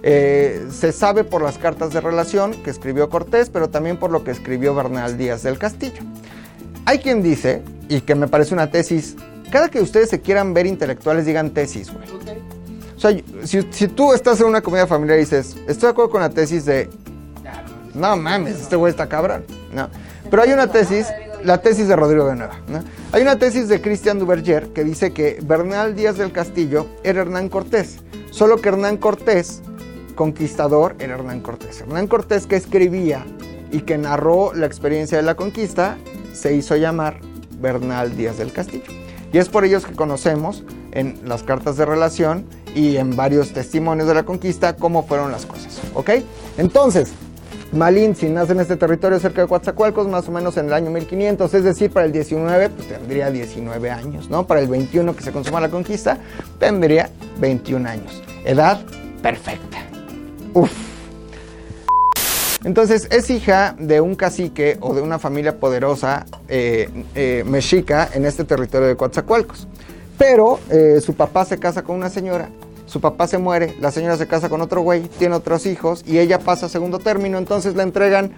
[SPEAKER 1] eh, se sabe por las cartas de relación que escribió Cortés, pero también por lo que escribió Bernal Díaz del Castillo. Hay quien dice, y que me parece una tesis. Cada que ustedes se quieran ver intelectuales, digan tesis, güey.
[SPEAKER 2] Ok.
[SPEAKER 1] O sea, si, si tú estás en una comida familiar y dices, estoy de acuerdo con la tesis de
[SPEAKER 2] no
[SPEAKER 1] mames, este güey está cabrón. No. Pero hay una tesis, la tesis de Rodrigo de Nueva. ¿no? Hay una tesis de Christian Duverger que dice que Bernal Díaz del Castillo era Hernán Cortés. Solo que Hernán Cortés, conquistador, era Hernán Cortés. Hernán Cortés que escribía y que narró la experiencia de la conquista, se hizo llamar Bernal Díaz del Castillo. Y es por ellos que conocemos en las cartas de relación y en varios testimonios de la conquista cómo fueron las cosas. ¿Ok? Entonces, Malintzin nace en este territorio cerca de Coatzacoalcos, más o menos en el año 1500, es decir, para el 19 pues, tendría 19 años, ¿no? Para el 21 que se consuma la conquista, tendría 21 años. Edad perfecta. Uf. Entonces es hija de un cacique o de una familia poderosa eh, eh, mexica en este territorio de Coatzacoalcos. Pero eh, su papá se casa con una señora, su papá se muere, la señora se casa con otro güey, tiene otros hijos y ella pasa a segundo término, entonces la entregan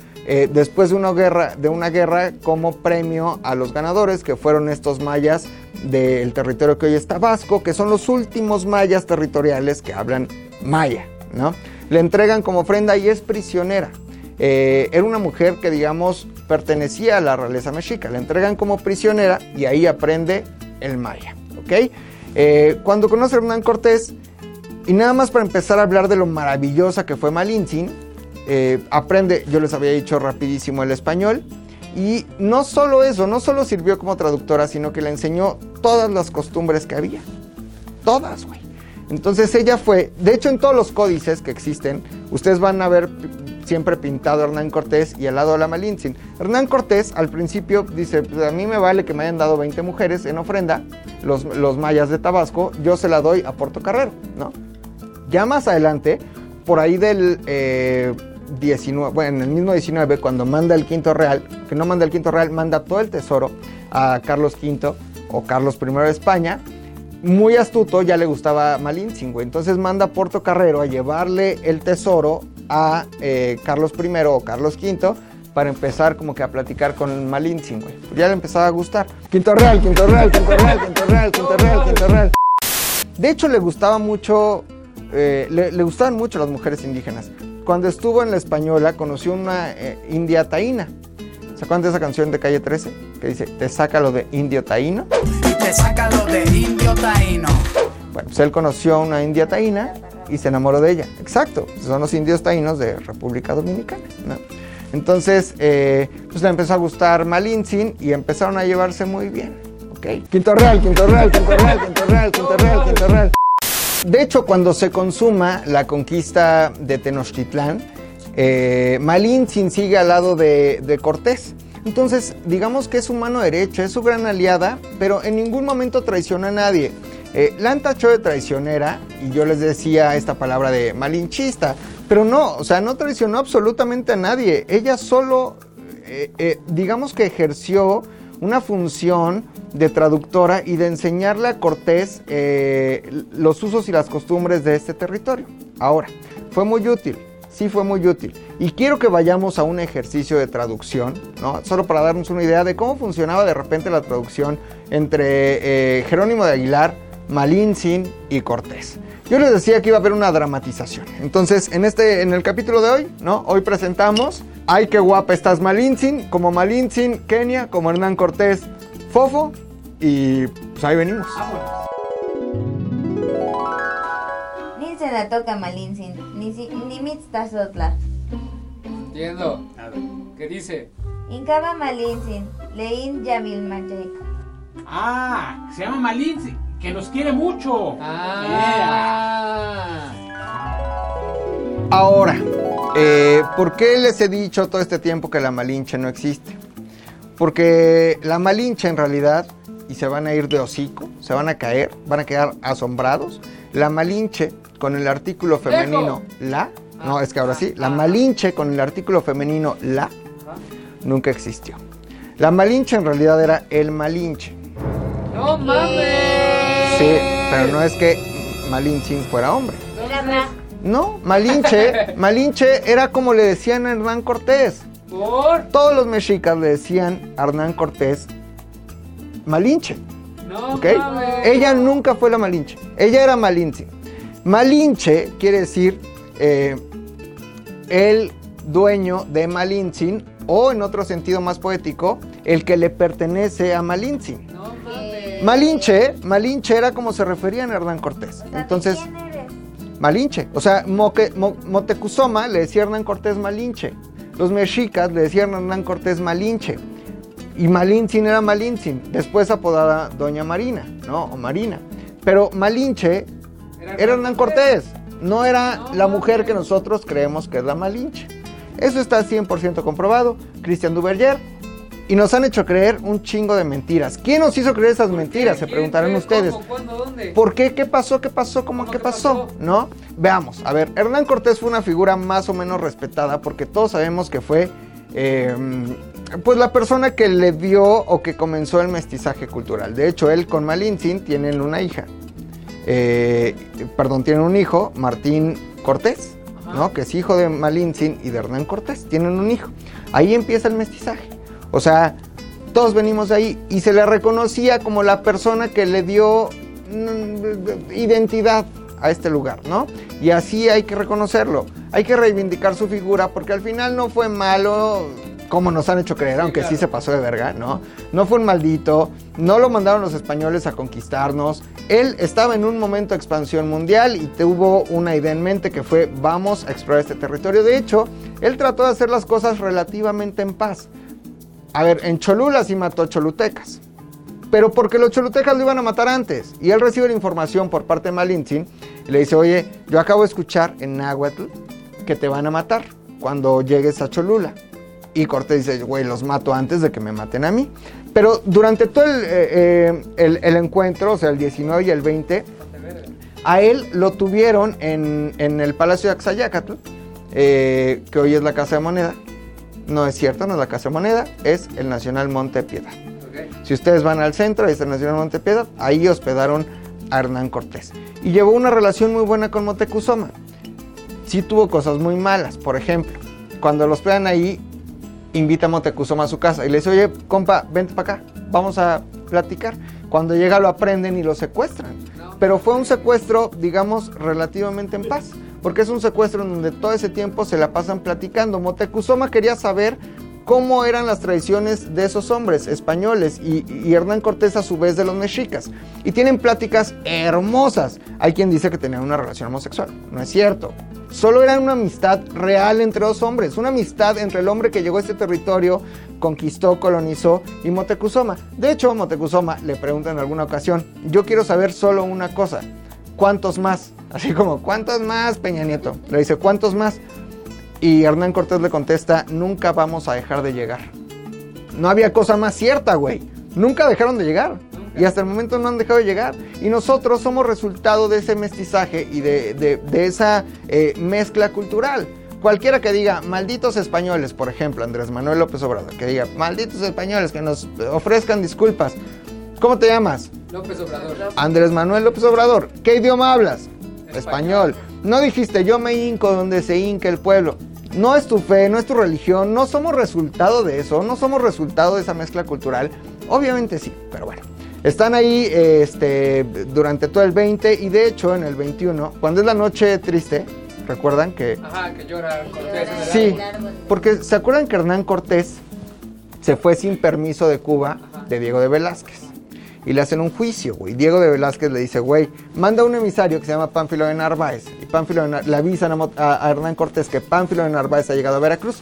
[SPEAKER 1] después de una, guerra, de una guerra como premio a los ganadores, que fueron estos mayas del territorio que hoy es Tabasco, que son los últimos mayas territoriales que hablan maya, ¿no? Le entregan como ofrenda y es prisionera. Eh, era una mujer que, digamos, pertenecía a la realeza mexica. Le entregan como prisionera y ahí aprende el maya. ¿ok? Eh, cuando conoce a Hernán Cortés, y nada más para empezar a hablar de lo maravillosa que fue Malintzin, eh, aprende, yo les había dicho rapidísimo el español, y no solo eso, no solo sirvió como traductora, sino que le enseñó todas las costumbres que había. Todas, güey. Entonces ella fue, de hecho en todos los códices que existen, ustedes van a ver siempre pintado a Hernán Cortés y al lado de la Malintzin. Hernán Cortés al principio dice, pues a mí me vale que me hayan dado 20 mujeres en ofrenda, los, los mayas de Tabasco, yo se la doy a Portocarrero, ¿no? Ya más adelante, por ahí del eh, 19, bueno, en el mismo 19, cuando manda el quinto real, que no manda el quinto real, manda todo el tesoro a Carlos V o Carlos I de España, muy astuto, ya le gustaba Malintzin, güey. Entonces manda a Porto Carrero a llevarle el tesoro a eh, Carlos I o Carlos V para empezar como que a platicar con Malintzin, güey. Ya le empezaba a gustar. Quinto real, quinto real, quinto real, quinto real, quinto real, quinto real. De hecho, le gustaba mucho, eh, le, le gustaban mucho las mujeres indígenas. Cuando estuvo en la Española, conoció una eh, india taína. ¿Se acuerdan de esa canción de Calle 13? Que dice, te saca lo de indio taíno.
[SPEAKER 7] Saca lo de indio taíno.
[SPEAKER 1] Bueno, pues él conoció a una india taína y se enamoró de ella. Exacto, son los indios taínos de República Dominicana. ¿no? Entonces, eh, pues le empezó a gustar Malintzin y empezaron a llevarse muy bien. ¿ok? Quinto real, quinto real, quinto real, quinto real, quinto real, quinto real. De hecho, cuando se consuma la conquista de Tenochtitlán, eh, Malintzin sigue al lado de, de Cortés. Entonces, digamos que es su mano derecha, es su gran aliada, pero en ningún momento traiciona a nadie. Eh, la han tachado de traicionera y yo les decía esta palabra de malinchista, pero no, o sea, no traicionó absolutamente a nadie. Ella solo, eh, eh, digamos que ejerció una función de traductora y de enseñarle a Cortés los usos y las costumbres de este territorio. Ahora, fue muy útil, sí fue muy útil. Y quiero que vayamos a un ejercicio de traducción, ¿no? Solo para darnos una idea de cómo funcionaba de repente la traducción entre eh, Jerónimo de Aguilar, Malintzin y Cortés. Yo les decía que iba a haber una dramatización. Entonces, en este, en el capítulo de hoy, ¿no? Hoy presentamos Ay, qué guapa estás Malintzin, como Malintzin, Kenia, como Hernán Cortés, Fofo, y pues ahí venimos.
[SPEAKER 3] Nenatoca Malintzin, ni, si- ni Mitztazotla.
[SPEAKER 2] Entiendo. ¿Qué dice?
[SPEAKER 3] Incaba Malintzin, Lein Yamil Mayek.
[SPEAKER 8] Ah, se llama Malin, que nos quiere mucho.
[SPEAKER 2] Ah.
[SPEAKER 1] Ahora, eh, ¿por qué les he dicho todo este tiempo que la Malinche no existe? Porque la Malinche en realidad, y se van a ir de hocico, se van a caer, van a quedar asombrados. La Malinche con el artículo femenino la, no, es que ahora sí, la Malinche con el artículo femenino la, nunca existió. La Malinche en realidad era el Malinche.
[SPEAKER 2] ¡No mames!
[SPEAKER 1] Sí, pero no es que Malintzin fuera hombre.
[SPEAKER 3] Era Ra.
[SPEAKER 1] No, Malinche, Malinche era como le decían a Hernán Cortés.
[SPEAKER 2] ¿Por?
[SPEAKER 1] Todos los mexicas le decían a Hernán Cortés Malinche,
[SPEAKER 2] ¡No
[SPEAKER 1] ¿ok?
[SPEAKER 2] mames!
[SPEAKER 1] Ella nunca fue la Malinche, ella era Malinche. Malinche quiere decir eh, el dueño de Malintzin o en otro sentido más poético, el que le pertenece a Malintzin.
[SPEAKER 2] ¡No mames!
[SPEAKER 1] Malinche, Malinche era como se referían a Hernán Cortés.
[SPEAKER 3] O sea, ¿de
[SPEAKER 1] Entonces,
[SPEAKER 3] quién eres?
[SPEAKER 1] Malinche. O sea, Moque- Mo- Motecuzoma le decía a Hernán Cortés Malinche. Los mexicas le decían a Hernán Cortés Malinche. Y Malintzin era Malintzin, después apodada Doña Marina, ¿no? O Marina. Pero Malinche era Hernán Cortés, no era la mujer que nosotros creemos que es la Malinche. Eso está 100% comprobado. Cristian Duverger. Y nos han hecho creer un chingo de mentiras. ¿Quién nos hizo creer esas mentiras? Se
[SPEAKER 2] ¿Quién,
[SPEAKER 1] preguntarán
[SPEAKER 2] qué,
[SPEAKER 1] ustedes.
[SPEAKER 2] ¿Cómo, cuándo, dónde?
[SPEAKER 1] ¿Por qué? ¿Qué pasó? ¿Qué pasó? ¿Cómo
[SPEAKER 2] ¿Cómo
[SPEAKER 1] qué pasó?
[SPEAKER 2] pasó?
[SPEAKER 1] ¿No? Veamos. A ver, Hernán Cortés fue una figura más o menos respetada porque todos sabemos que fue eh, pues la persona que le dio o que comenzó el mestizaje cultural. De hecho, él con Malintzin tienen una hija. Eh, perdón, tienen un hijo, Martín Cortés, ¿no? Que es hijo de Malintzin y de Hernán Cortés. Tienen un hijo. Ahí empieza el mestizaje. O sea, todos venimos de ahí y se le reconocía como la persona que le dio mm, identidad a este lugar, ¿no? Y así hay que reconocerlo. Hay que reivindicar su figura porque al final no fue malo como nos han hecho creer, aunque sí se pasó de verga, ¿no? No fue un maldito, no lo mandaron los españoles a conquistarnos. Él estaba en un momento de expansión mundial y tuvo una idea en mente que fue vamos a explorar este territorio. De hecho, él trató de hacer las cosas relativamente en paz. A ver, en Cholula sí mató cholutecas. Pero porque los cholutecas lo iban a matar antes. Y él recibe la información por parte de Malintzin y le dice, oye, yo acabo de escuchar en Nahuatl que te van a matar cuando llegues a Cholula. Y Cortés dice, güey, los mato antes de que me maten a mí. Pero durante todo el, eh, eh, el- el encuentro, o sea, el 19 y el 20, a él lo tuvieron en, en el Palacio de Axayacatl, eh, que hoy es la Casa de Moneda. No es cierto, no es la Casa de Moneda, es el Nacional Monte Piedad. Si ustedes van al centro, ahí está el Nacional Monte Piedad, ahí hospedaron a Hernán Cortés. Y llevó una relación muy buena con Motecuzoma. Sí tuvo cosas muy malas, por ejemplo, cuando los hospedan ahí, invita a Motecuzoma a su casa y le dice, oye, compa, vente para acá, vamos a platicar. Cuando llega lo aprenden y lo secuestran. Pero fue un secuestro, digamos, relativamente en paz. Porque es un secuestro en donde todo ese tiempo se la pasan platicando. Motecuzoma quería saber cómo eran las tradiciones de esos hombres españoles y, y Hernán Cortés a su vez de los mexicas. Y tienen pláticas hermosas. Hay quien dice que tenían una relación homosexual. No es cierto. Solo era una amistad real entre dos hombres. Una amistad entre el hombre que llegó a este territorio, conquistó, colonizó y Motecuzoma. De hecho, Motecuzoma le pregunta en alguna ocasión, yo quiero saber solo una cosa. ¿Cuántos más? Así como, ¿cuántos más, Peña Nieto? Le dice, ¿cuántos más? Y Hernán Cortés le contesta, nunca vamos a dejar de llegar. No había cosa más cierta, güey. Nunca dejaron de llegar. Y hasta el momento no han dejado de llegar. Y nosotros somos resultado de ese mestizaje y de, de- de esa eh, mezcla cultural. Cualquiera que diga, malditos españoles, por ejemplo, Andrés Manuel López Obrador, que diga, malditos españoles, que nos ofrezcan disculpas. ¿Cómo te llamas?
[SPEAKER 2] López Obrador.
[SPEAKER 1] Andrés Manuel López Obrador. ¿Qué idioma hablas?
[SPEAKER 2] Español.
[SPEAKER 1] Español. No dijiste yo me hinco donde se hinca el pueblo. No es tu fe, no es tu religión, no somos resultado de eso, no somos resultado de esa mezcla cultural. Obviamente sí, pero bueno. Están ahí este, durante todo el 20 y de hecho en el 21, cuando es la noche triste, recuerdan que
[SPEAKER 2] Ajá, que llora Cortés
[SPEAKER 1] Sí, porque se acuerdan que Hernán Cortés se fue sin permiso de Cuba de Diego de Velázquez. y le hacen un juicio, güey. Diego de Velázquez le dice, güey, manda un emisario que se llama Pánfilo de Narváez. Y Pánfilo de Nar- le avisan a- a Hernán Cortés que Pánfilo de Narváez ha llegado a Veracruz.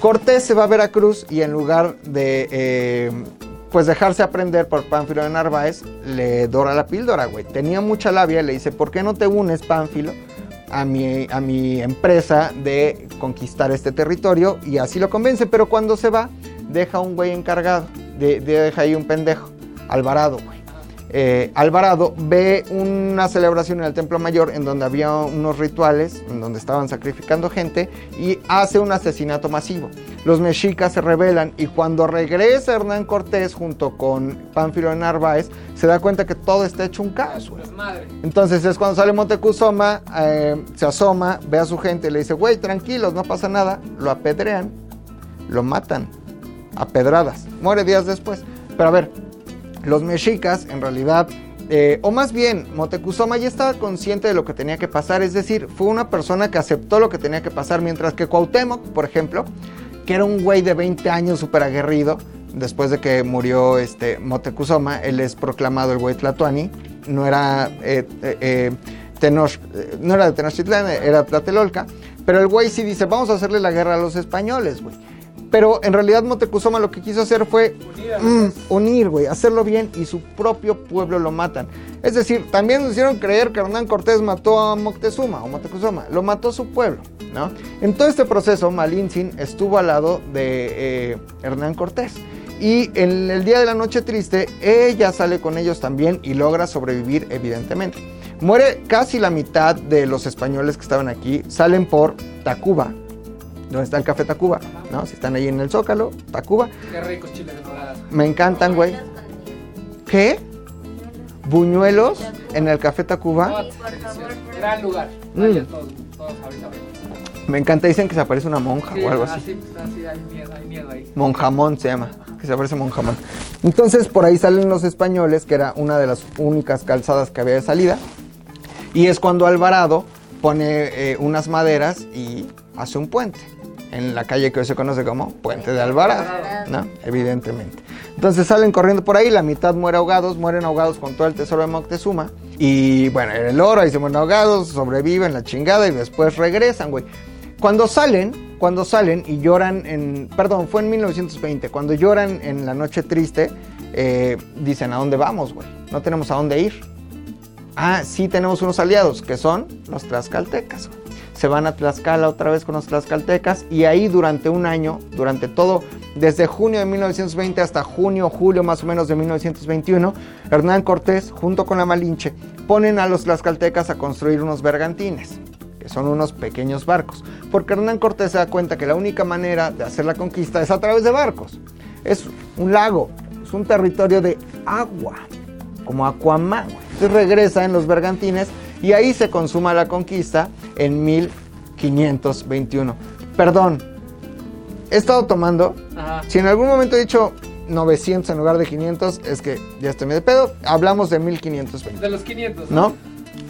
[SPEAKER 1] Cortés se va a Veracruz y en lugar de eh, pues dejarse aprender por Pánfilo de Narváez, le dora la píldora, güey. Tenía mucha labia y le dice, ¿por qué no te unes, Pánfilo, a mi, a mi empresa de conquistar este territorio? Y así lo convence, pero cuando se va, deja un güey encargado, de, de- deja ahí un pendejo, Alvarado, güey. Eh, Alvarado ve una celebración en el Templo Mayor en donde había unos rituales, en donde estaban sacrificando gente y hace un asesinato masivo. Los mexicas se rebelan y cuando regresa Hernán Cortés junto con Pánfilo de Narváez, se da cuenta que todo está hecho un.
[SPEAKER 2] Desmadre.
[SPEAKER 1] Entonces es cuando sale Montecuzoma, eh, se asoma, ve a su gente y le dice, güey, tranquilos, no pasa nada. Lo apedrean, lo matan a pedradas. Muere días después. Pero a ver, los mexicas en realidad, eh, o más bien, Motecuzoma ya estaba consciente de lo que tenía que pasar, es decir, fue una persona que aceptó lo que tenía que pasar, mientras que Cuauhtémoc, por ejemplo, que era un güey de 20 años súper aguerrido, después de que murió este, Motecuzoma, él es proclamado el güey Tlatuani, no era, eh, eh, eh, no era de Tenochtitlán, era Tlatelolca, pero el güey sí dice, vamos a hacerle la guerra a los españoles, güey. Pero en realidad Motecuzoma lo que quiso hacer fue mm, unir, güey, hacerlo bien y su propio pueblo lo matan. Es decir, también nos hicieron creer que Hernán Cortés mató a Moctezuma o Motecuzoma, lo mató su pueblo, ¿no? En todo este proceso, Malintzin estuvo al lado de eh, Hernán Cortés. Y en el día de la noche triste, ella sale con ellos también y logra sobrevivir, evidentemente. Muere casi la mitad de los españoles que estaban aquí, salen por Tacuba, donde está el café Tacuba, ¿no? Si están ahí en el Zócalo, Tacuba.
[SPEAKER 2] Qué ricos chiles de nogada.
[SPEAKER 1] Me encantan, güey. ¿Qué? ¿Buñuelos en el café Tacuba?
[SPEAKER 2] Gran lugar.
[SPEAKER 1] Mm.
[SPEAKER 2] Vayan todos, todos ahorita.
[SPEAKER 1] Me encanta, dicen que se aparece una monja
[SPEAKER 2] Sí,
[SPEAKER 1] o algo así.
[SPEAKER 2] así, pues, así hay miedo, hay miedo ahí.
[SPEAKER 1] Monjamón se llama, que se aparece Monjamón. Entonces por ahí salen los españoles, que era una de las únicas calzadas que había de salida. Y es cuando Alvarado pone eh, unas maderas y hace un puente. En la calle que hoy se conoce como Puente de Alvarado, ¿no? Evidentemente. Entonces salen corriendo por ahí, la mitad muere ahogados, mueren ahogados con todo el tesoro de Moctezuma. Y bueno, el oro, ahí se mueren ahogados, sobreviven la chingada y después regresan, güey. Cuando salen, cuando salen y lloran en, perdón, fue en 1920, cuando lloran en la noche triste, eh, dicen, ¿a dónde vamos, güey? No tenemos a dónde ir. Ah, sí tenemos unos aliados, que son los tlaxcaltecas. güey. Se van a Tlaxcala otra vez con los tlaxcaltecas y ahí durante un año, durante todo, desde junio de 1920 hasta junio, julio más o menos de 1921, Hernán Cortés, junto con la Malinche, ponen a los tlaxcaltecas a construir unos bergantines que son unos pequeños barcos, porque Hernán Cortés se da cuenta que la única manera de hacer la conquista es a través de barcos. Es un lago, es un territorio de agua, como Aquaman. Entonces regresa en los bergantines y ahí se consuma la conquista en 1521. Perdón, he estado tomando.
[SPEAKER 2] Ajá.
[SPEAKER 1] Si en algún momento he dicho 900 en lugar de 500, es que ya estoy medio pedo. Hablamos de 1520.
[SPEAKER 2] De los 500.
[SPEAKER 1] ¿no?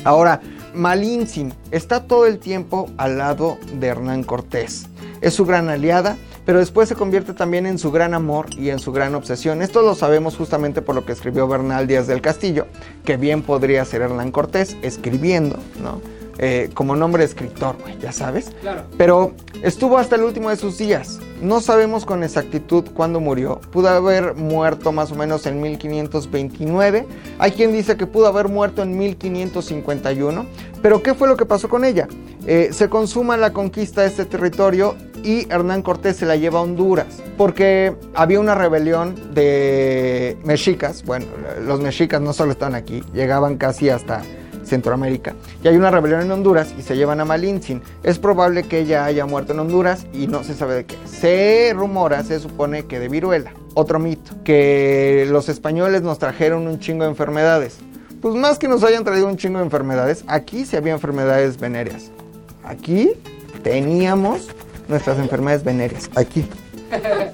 [SPEAKER 1] Ahora, Malintzin está todo el tiempo al lado de Hernán Cortés. Es su gran aliada, pero después se convierte también en su gran amor y en su gran obsesión. Esto lo sabemos justamente por lo que escribió Bernal Díaz del Castillo, que bien podría ser Hernán Cortés escribiendo, ¿no? Eh, como nombre de escritor, güey, ya sabes.
[SPEAKER 2] Claro.
[SPEAKER 1] Pero estuvo hasta el último de sus días. No sabemos con exactitud cuándo murió. Pudo haber muerto más o menos en 1529. Hay quien dice que pudo haber muerto en 1551. Pero ¿qué fue lo que pasó con ella? Eh, se consuma la conquista de este territorio y Hernán Cortés se la lleva a Honduras. Porque había una rebelión de mexicas. Bueno, los mexicas no solo estaban aquí, llegaban casi hasta Centroamérica. Y hay una rebelión en Honduras y se llevan a Malintzin. Es probable que ella haya muerto en Honduras y no se sabe de qué. Se rumora, se supone que de viruela. Otro mito, que los españoles nos trajeron un chingo de enfermedades. Pues más que nos hayan traído un chingo de enfermedades, aquí sí había enfermedades venéreas. Aquí teníamos nuestras enfermedades venéreas. Aquí.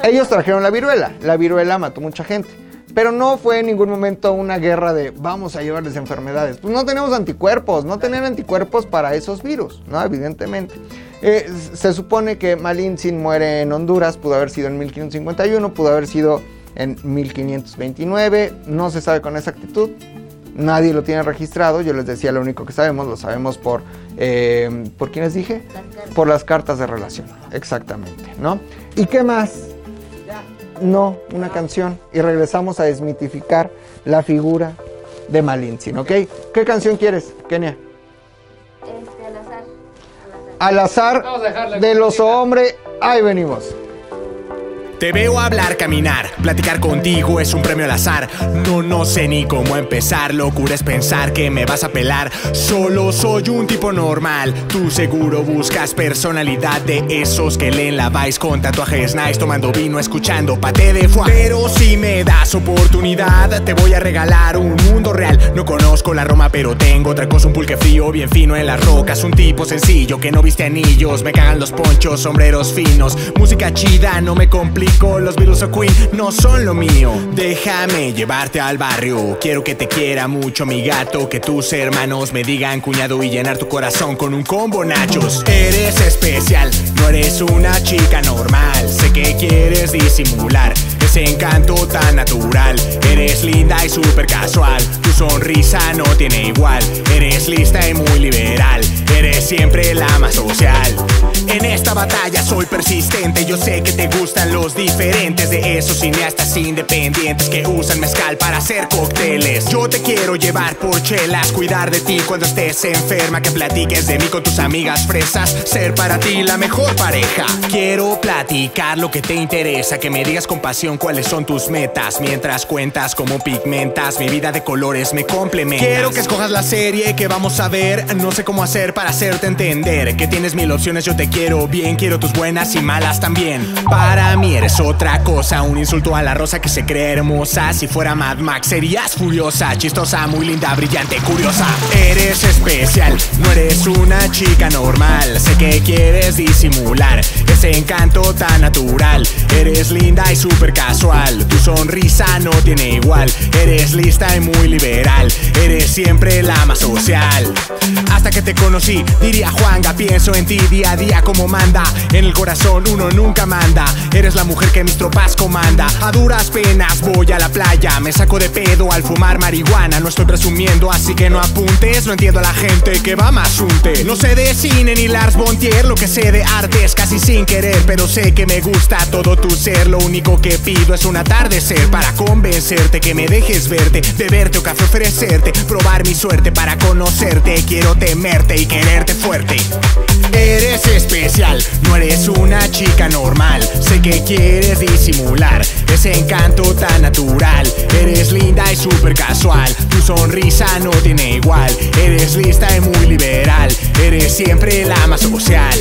[SPEAKER 1] Ellos trajeron la viruela. La viruela mató mucha gente. Pero no fue en ningún momento una guerra de vamos a llevarles enfermedades. Pues no tenemos anticuerpos, no tenían anticuerpos para esos virus, ¿no? Evidentemente. Eh, se supone que Malintzin muere en Honduras, pudo haber sido en 1551, pudo haber sido en 1529. No se sabe con exactitud. Nadie lo tiene registrado. Yo les decía, lo único que sabemos, lo sabemos por. eh, ¿Por quiénes dije? Por las cartas de relación. Exactamente, ¿no? ¿Y qué más? No, una canción. Y regresamos a desmitificar la figura de Malintzin, ¿ok? ¿Qué canción quieres, Kenia?
[SPEAKER 3] Este, al azar.
[SPEAKER 1] Al azar
[SPEAKER 2] Vamos a dejarla
[SPEAKER 1] de los hombres. Ahí venimos.
[SPEAKER 5] Te veo hablar, caminar, platicar contigo es un premio al azar. No, no sé ni cómo empezar. Locura es pensar que me vas a pelar. Solo soy un tipo normal. Tú seguro buscas personalidad de esos que leen la Vice con tatuajes nice, tomando vino, escuchando pate de foie. Pero si me das oportunidad, te voy a regalar un mundo real. No conozco la Roma, pero tengo otra cosa, un pulque frío bien fino en las rocas. Un tipo sencillo que no viste anillos. Me cagan los ponchos, sombreros finos. Música chida, no me Los Beatles o Queen no son lo mío. Déjame llevarte al barrio. Quiero que te quiera mucho mi gato. Que tus hermanos me digan cuñado y llenar tu corazón con un combo nachos. Eres especial, no eres una chica normal. Sé que quieres disimular ese encanto tan natural. Eres linda y súper casual. Tu sonrisa no tiene igual. Eres lista y muy liberal. Eres siempre la más social. En esta batalla soy persistente. Yo sé que te gustan los diferentes de esos cineastas independientes que usan mezcal para hacer cócteles. Yo te quiero llevar por chelas, cuidar de ti cuando estés enferma, que platiques de mí con tus amigas fresas, ser para ti la mejor pareja. Quiero platicar lo que te interesa, que me digas con pasión cuáles son tus metas, mientras cuentas como pigmentas, mi vida de colores me complementa. Quiero que escojas la serie que vamos a ver, no sé cómo hacer para hacerte entender que tienes mil opciones, yo te quiero bien, quiero tus buenas y malas también. Para mí eres otra cosa, un insulto a la rosa que se cree hermosa. Si fuera Mad Max serías furiosa, chistosa, muy linda, brillante, curiosa. Eres especial, no eres una chica normal. Sé que quieres disimular ese encanto tan natural. Eres linda y súper casual, tu sonrisa no tiene igual. Eres lista y muy liberal, eres siempre la más social. Hasta que te conocí, diría Juanga, pienso en ti día a día como manda. En el corazón uno nunca manda. Eres la mujer que mis tropas comanda. A duras penas voy a la playa, me saco de pedo al fumar marihuana. No estoy presumiendo, así que no apuntes. No entiendo a la gente que va más unte. No sé de cine ni Lars Bontier, lo que sé de arte es casi sin querer, pero sé que me gusta todo tu ser. Lo único que pido es un atardecer para convencerte que me dejes verte, beberte o café ofrecerte, probar mi suerte para conocerte. Quiero temerte y quererte fuerte. Eres especial, no eres una chica normal. Sé que quieres disimular ese encanto tan natural. Eres linda y súper casual. Tu sonrisa no tiene igual. Eres lista y muy liberal. Eres siempre la más social.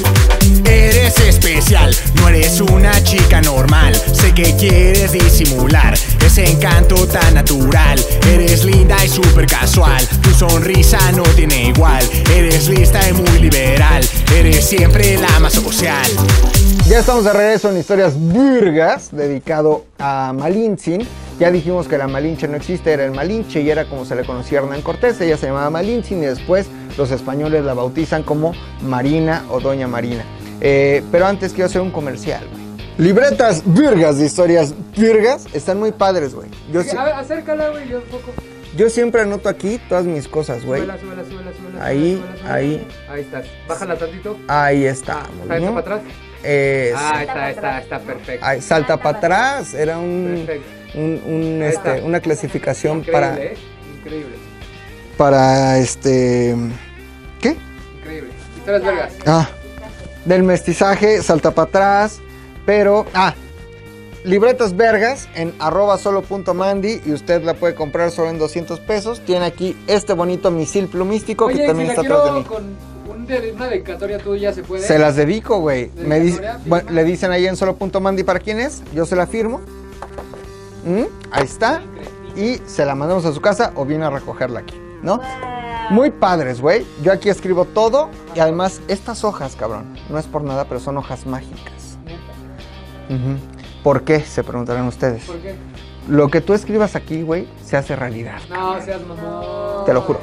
[SPEAKER 5] Eres especial, no eres una chica normal. Sé que quieres disimular ese encanto tan natural. Eres linda y súper casual. Tu sonrisa no tiene igual. Eres lista y muy liberal. Eres siempre la más social.
[SPEAKER 1] Ya estamos de regreso en Historias Virgas, dedicado a Malintzin. Ya dijimos que la Malinche no existe, era el Malinche y era como se le conocía a Hernán Cortés. Ella se llamaba Malintzin y después los españoles la bautizan como Marina o Doña Marina. Eh, pero antes quiero hacer un comercial, güey. Libretas Virgas de Historias Virgas están muy padres, güey. Yo, si-
[SPEAKER 2] A ver, acércala, güey, yo un poco.
[SPEAKER 1] yo siempre anoto aquí todas mis cosas, güey.
[SPEAKER 2] Súbela, súbela, súbela, súbela.
[SPEAKER 1] Ahí,
[SPEAKER 2] súbela,
[SPEAKER 1] ahí.
[SPEAKER 2] Ahí estás. Bájala tantito.
[SPEAKER 1] Ahí estamos.
[SPEAKER 2] Salta
[SPEAKER 1] ¿no?
[SPEAKER 2] para atrás.
[SPEAKER 1] Es-
[SPEAKER 2] Ah, está, está, está perfecto.
[SPEAKER 1] Salta para atrás, era un,
[SPEAKER 2] Perfecto.
[SPEAKER 1] Un- un, este, una clasificación
[SPEAKER 2] Increíble,
[SPEAKER 1] para,
[SPEAKER 2] ¿eh? Increíble,
[SPEAKER 1] para este, ¿qué?
[SPEAKER 2] increíble. Historias vergas.
[SPEAKER 1] Ah, del mestizaje, salta para atrás, pero, ah, libretas vergas en arroba solo punto mandy y usted la puede comprar solo en 200 pesos. Tiene aquí este bonito misil plumístico
[SPEAKER 2] Oye,
[SPEAKER 1] que también
[SPEAKER 2] si la
[SPEAKER 1] está atrás de mí.
[SPEAKER 2] con un de- una dedicatoria tuya, ¿se puede?
[SPEAKER 1] Se las dedico, güey. Me dice- bueno, le dicen ahí en solo punto mandy para quién es. Yo se la firmo. Mm, Ahí está. Y se la mandamos a su casa o viene a recogerla aquí, ¿no? Muy padres, güey. Yo aquí escribo todo y además estas hojas, cabrón, no es por nada, pero son hojas mágicas. ¿Por qué? Se preguntarán ustedes.
[SPEAKER 2] ¿Por qué?
[SPEAKER 1] Lo que tú escribas aquí, güey, se hace realidad.
[SPEAKER 2] No, seas mamón.
[SPEAKER 1] Te lo juro.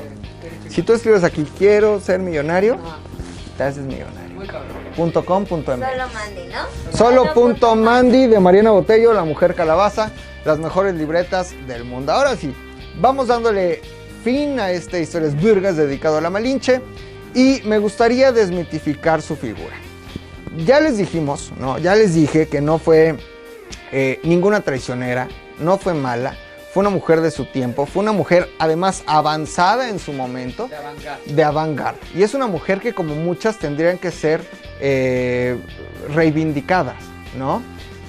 [SPEAKER 1] Si tú escribes aquí, quiero ser millonario,
[SPEAKER 2] Ajá,
[SPEAKER 1] te haces millonario.
[SPEAKER 2] muy cabrón.
[SPEAKER 1] Punto com, punto MX.
[SPEAKER 3] Solo Mandy, ¿no?
[SPEAKER 1] Solo punto Mandy de Mariana Botello, la mujer calabaza. Las mejores libretas del mundo. Ahora sí, vamos dándole fin a esta Historias Virgas dedicado a la Malinche y me gustaría desmitificar su figura. Ya les dijimos, ¿no? Ya les dije que no fue eh, ninguna traicionera, no fue mala, fue una mujer de su tiempo, fue una mujer además avanzada en su momento
[SPEAKER 2] De avant-garde.
[SPEAKER 1] de avant-garde. Y es una mujer que como muchas tendrían que ser eh, reivindicadas, ¿no?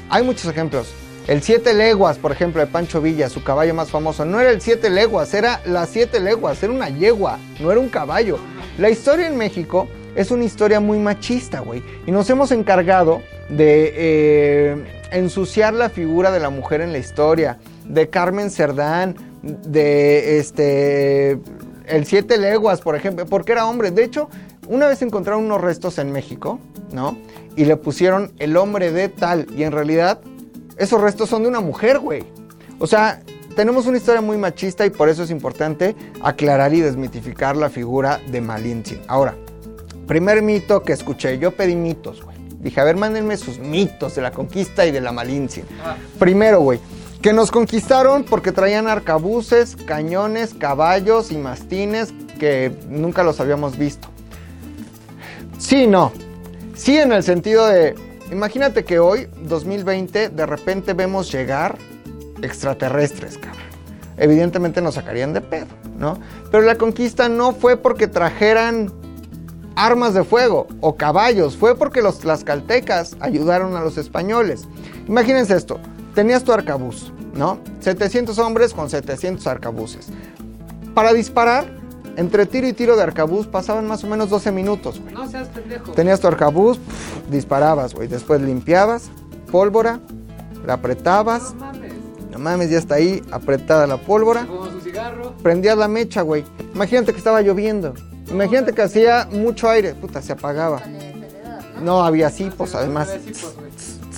[SPEAKER 1] Hay muchos ejemplos. El Siete Leguas, por ejemplo, de Pancho Villa, su caballo más famoso, no era el Siete Leguas, era las Siete Leguas, era una yegua, no era un caballo. La historia en México es una historia muy machista, güey. Y nos hemos encargado de eh, ensuciar la figura de la mujer en la historia, de Carmen Cerdán, de este el Siete Leguas, por ejemplo, porque era hombre. De hecho, una vez encontraron unos restos en México, ¿no? Y le pusieron el hombre de tal. Y en realidad, esos restos son de una mujer, güey. O sea, tenemos una historia muy machista y por eso es importante aclarar y desmitificar la figura de Malinche. Ahora, primer mito que escuché, yo pedí mitos, güey. Dije, a ver, mándenme sus mitos de la conquista y de la Malinche.
[SPEAKER 2] Ah.
[SPEAKER 1] Primero, güey, que nos conquistaron porque traían arcabuces, cañones, caballos y mastines que nunca los habíamos visto. Sí, no. Sí en el sentido de, imagínate que hoy, 2020, de repente vemos llegar extraterrestres, cabrón. Evidentemente nos sacarían de pedo, ¿no? Pero la conquista no fue porque trajeran armas de fuego o caballos, fue porque los tlaxcaltecas ayudaron a los españoles. Imagínense esto, tenías tu arcabuz, ¿no? 700 hombres con 700 arcabuces. Para disparar, entre tiro y tiro de arcabuz pasaban más o menos 12 minutos, güey.
[SPEAKER 2] No seas pendejo.
[SPEAKER 1] Tenías tu arcabuz, disparabas, güey. Después limpiabas, pólvora, la apretabas.
[SPEAKER 2] No mames.
[SPEAKER 1] No mames, ya está ahí, apretada la pólvora.
[SPEAKER 2] Como su cigarro.
[SPEAKER 1] Prendías la mecha, güey. Imagínate que estaba lloviendo. Imagínate que hacía mucho aire. Puta, se apagaba.
[SPEAKER 3] No
[SPEAKER 1] había cipos, además.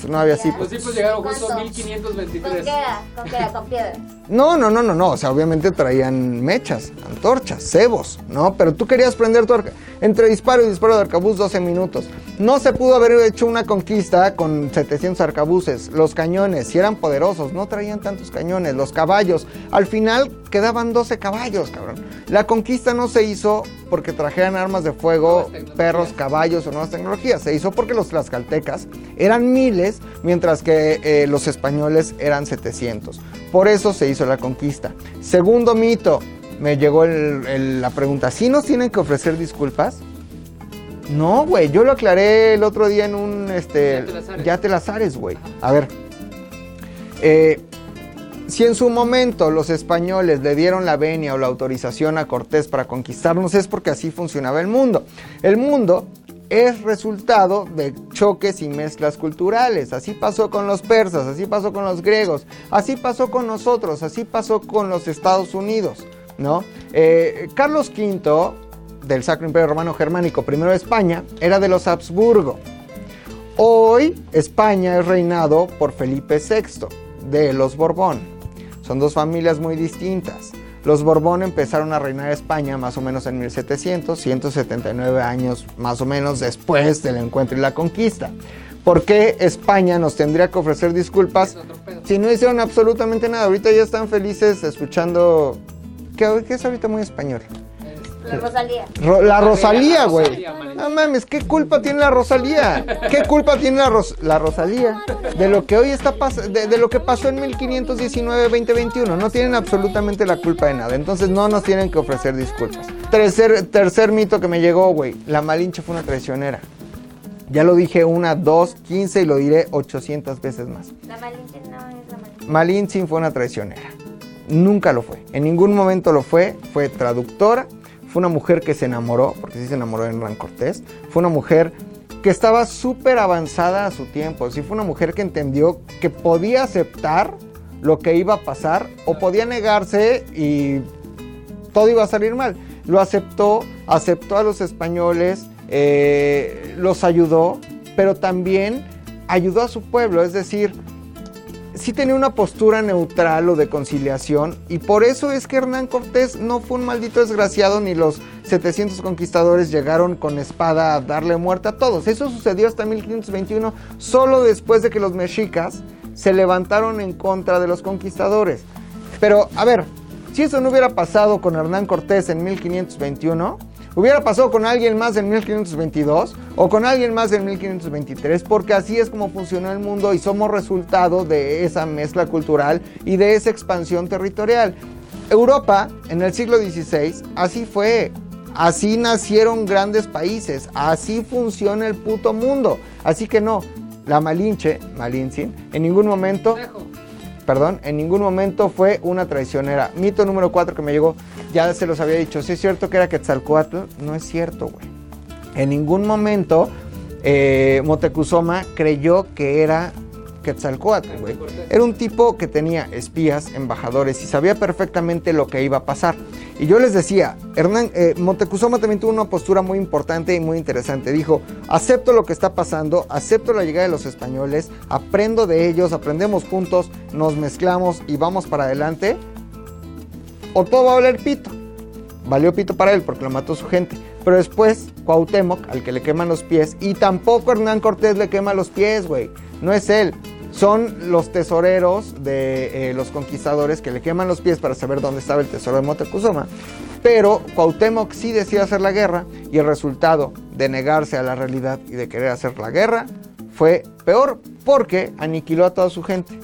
[SPEAKER 2] No había
[SPEAKER 1] había
[SPEAKER 2] Los
[SPEAKER 1] cipos.
[SPEAKER 2] cipos llegaron justo
[SPEAKER 3] ¿Cuánto?
[SPEAKER 2] en
[SPEAKER 3] ¿Con qué
[SPEAKER 2] 1523.
[SPEAKER 3] era? ¿Con qué era? Con piedra.
[SPEAKER 1] No, no, no, no, no. O sea, obviamente traían mechas, antorchas, cebos, ¿no? Pero tú querías prender tu arca. Entre disparo y disparo de arcabuz, 12 minutos. No se pudo haber hecho una conquista con 700 arcabuces. Los cañones, si eran poderosos, no traían tantos cañones. Los caballos, al final quedaban 12 caballos, cabrón. La conquista no se hizo porque trajeran armas de fuego, perros, caballos o nuevas tecnologías. Se hizo porque los tlaxcaltecas eran miles, mientras que eh, los españoles eran 700. Por eso se hizo la conquista. Segundo mito, me llegó el- el- la pregunta, ¿sí nos tienen que ofrecer disculpas? No, güey, yo lo aclaré el otro día en un, este,
[SPEAKER 2] Ya te las
[SPEAKER 1] güey. A ver, eh, si en su momento los españoles le dieron la venia o la autorización a Cortés para conquistarnos es porque así funcionaba el mundo. El mundo es resultado de choques y mezclas culturales. Así pasó con los persas, así pasó con los griegos, así pasó con nosotros, así pasó con los Estados Unidos, ¿no? Eh, Carlos V del Sacro Imperio Romano Germánico, primero de España, era de los Habsburgo. Hoy España es reinado por Felipe VI de los Borbón. Son dos familias muy distintas. Los Borbón empezaron a reinar España más o menos en 1700, 179 años más o menos después del encuentro y la conquista. ¿Por qué España nos tendría que ofrecer disculpas si no hicieron absolutamente nada? Ahorita ya están felices escuchando... ¿Qué, qué es ahorita muy español?
[SPEAKER 3] La Rosalía.
[SPEAKER 1] Ro- la Rosalía,
[SPEAKER 2] La
[SPEAKER 1] güey. No mames, ¿qué culpa tiene la Rosalía? ¿Qué culpa tiene la, Ros- la Rosalía de lo que hoy está pas- de, de lo que pasó en 1519-2021? No tienen absolutamente la culpa de nada. Entonces no nos tienen que ofrecer disculpas. Tercer, tercer mito que me llegó, güey. La Malinche fue una traicionera. Ya lo dije una, dos, quince y lo diré 800 veces más.
[SPEAKER 3] La Malinche no es la Malinche.
[SPEAKER 1] Malintzin fue una traicionera. Nunca lo fue. En ningún momento lo fue. Fue traductora. Fue una mujer que se enamoró, porque sí se enamoró de Hernán Cortés. Fue una mujer que estaba súper avanzada a su tiempo. Sí fue una mujer que entendió que podía aceptar lo que iba a pasar o podía negarse y todo iba a salir mal. Lo aceptó, aceptó a los españoles, eh, los ayudó, pero también ayudó a su pueblo. Es decir, sí tenía una postura neutral o de conciliación y por eso es que Hernán Cortés no fue un maldito desgraciado ni los 700 conquistadores llegaron con espada a darle muerte a todos. Eso sucedió hasta 1521, solo después de que los mexicas se levantaron en contra de los conquistadores. Pero, a ver, si eso no hubiera pasado con Hernán Cortés en 1521, hubiera pasado con alguien más en 1522 o con alguien más en 1523, porque así es como funcionó el mundo y somos resultado de esa mezcla cultural y de esa expansión territorial. Europa en el siglo XVI así fue. Así nacieron grandes países, así funciona el puto mundo. Así que no, la Malinche, Malintzin, en ningún momento. Perdón, en ningún momento fue una traicionera. Mito número 4 que me llegó, ya se los había dicho, si es cierto que era Quetzalcoatl, no es cierto, güey. En ningún momento eh, Moctezuma creyó que era Quetzalcoatl, güey. Era un tipo que tenía espías, embajadores y sabía perfectamente lo que iba a pasar. Y yo les decía, Hernán, eh, también tuvo una postura muy importante y muy interesante. Dijo, acepto lo que está pasando, acepto la llegada de los españoles, aprendo de ellos, aprendemos juntos, nos mezclamos y vamos para adelante. O todo va a valer pito. Valió pito para él porque lo mató su gente. Pero después, Cuauhtémoc, al que le queman los pies, y tampoco Hernán Cortés le quema los pies, güey. No es él. Son los tesoreros de eh, los conquistadores que le queman los pies para saber dónde estaba el tesoro de Moctezuma. Pero Cuauhtémoc sí decide hacer la guerra y el resultado de negarse a la realidad y de querer hacer la guerra fue peor porque aniquiló a toda su gente.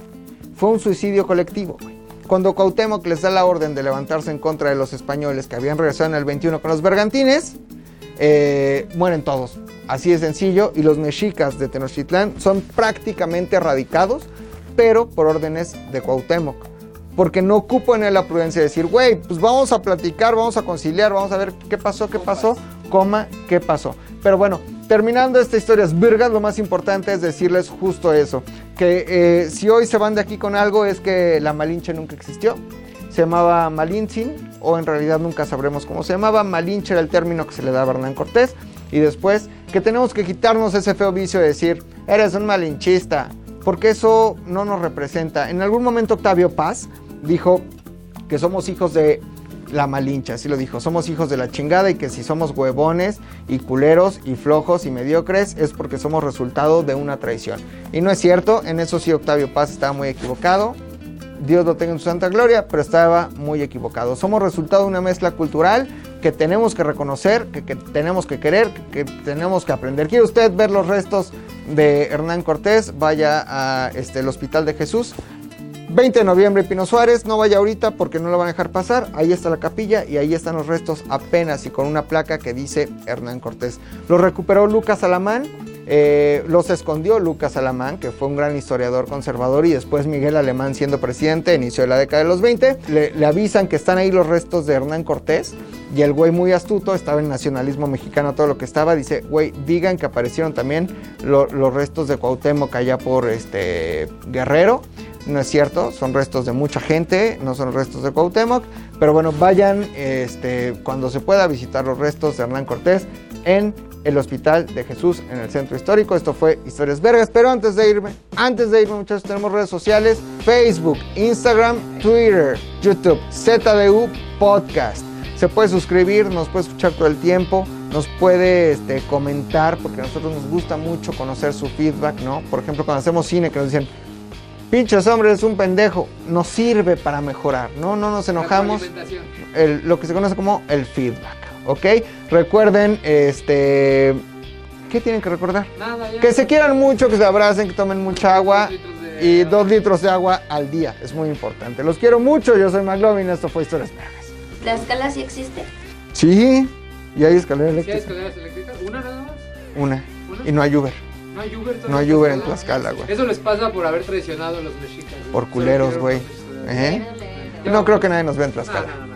[SPEAKER 1] Fue un suicidio colectivo. Cuando Cuauhtémoc les da la orden de levantarse en contra de los españoles que habían regresado en el 21 con los bergantines, eh, mueren todos. Así de sencillo. Y los mexicas de Tenochtitlán son prácticamente erradicados, pero por órdenes de Cuauhtémoc. Porque no ocupo en él la prudencia de decir, güey, pues vamos a platicar, vamos a conciliar, vamos a ver qué pasó, qué pasó, coma, qué pasó. Pero bueno, terminando esta historia es virgas, lo más importante es decirles justo eso. Que eh, si hoy se van de aquí con algo es que la Malinche nunca existió. Se llamaba Malintzin, o en realidad nunca sabremos cómo se llamaba. Malinche era el término que se le daba a Hernán Cortés. Y después que tenemos que quitarnos ese feo vicio de decir, eres un malinchista, porque eso no nos representa. En algún momento Octavio Paz dijo que somos hijos de la malincha, así lo dijo, somos hijos de la chingada y que si somos huevones y culeros y flojos y mediocres es porque somos resultado de una traición. Y no es cierto, en eso sí Octavio Paz estaba muy equivocado. Dios lo tenga en su santa gloria, pero estaba muy equivocado. Somos resultado de una mezcla cultural que tenemos que reconocer, que, tenemos que querer, que, tenemos que aprender. ¿Quiere usted ver los restos de Hernán Cortés? Vaya a este, Hospital de Jesús. 20 de noviembre, Pino Suárez, no vaya ahorita porque no lo van a dejar pasar. Ahí está la capilla y ahí están los restos apenas y con una placa que dice Hernán Cortés. Los recuperó Lucas Alamán, eh, los escondió Lucas Alamán, que fue un gran historiador conservador, y después Miguel Alemán siendo presidente, inicio de la década de los 20. Le, avisan que están ahí los restos de Hernán Cortés y el güey muy astuto, estaba en nacionalismo mexicano, todo lo que estaba, dice, güey, digan que aparecieron también lo- los restos de Cuauhtémoc allá por este Guerrero. No es cierto, son restos de mucha gente, no son restos de Cuauhtémoc. Pero bueno, vayan este, cuando se pueda visitar los restos de Hernán Cortés en el Hospital de Jesús en el Centro Histórico. Esto fue Historias Vergas. Pero antes de irme, antes de irme muchachos, tenemos redes sociales. Facebook, Instagram, Twitter, YouTube, ZDU Podcast. Se puede suscribir, nos puede escuchar todo el tiempo, nos puede este, comentar, porque a nosotros nos gusta mucho conocer su feedback, ¿no? Por ejemplo, cuando hacemos cine, que nos dicen, pinches hombres, es un pendejo, nos sirve para mejorar, ¿no? No nos enojamos. El- lo que se conoce como el feedback, ¿ok? Recuerden, este... ¿Qué tienen que recordar?
[SPEAKER 2] Nada, ya.
[SPEAKER 1] Que se quieran mucho, que se abracen, que tomen mucha agua
[SPEAKER 2] Dos litros de
[SPEAKER 1] y dos litros de agua al día. Es muy importante. Los quiero mucho. Yo soy McLovin. Esto fue Historias Vergas.
[SPEAKER 3] ¿La escala sí existe?
[SPEAKER 1] Sí. Y hay escalera
[SPEAKER 2] ¿Sí hay escaleras eléctricas? ¿Una nada más?
[SPEAKER 1] Una.
[SPEAKER 2] ¿Una?
[SPEAKER 1] Y no hay Uber.
[SPEAKER 2] No hay Uber.
[SPEAKER 1] No hay Uber en Tlaxcala, güey.
[SPEAKER 2] Eso les pasa por haber traicionado a los mexicas.
[SPEAKER 1] Por culeros, güey. ¿Eh? No creo que nadie nos vea en
[SPEAKER 2] No,
[SPEAKER 1] Tlaxcala.
[SPEAKER 2] no, no.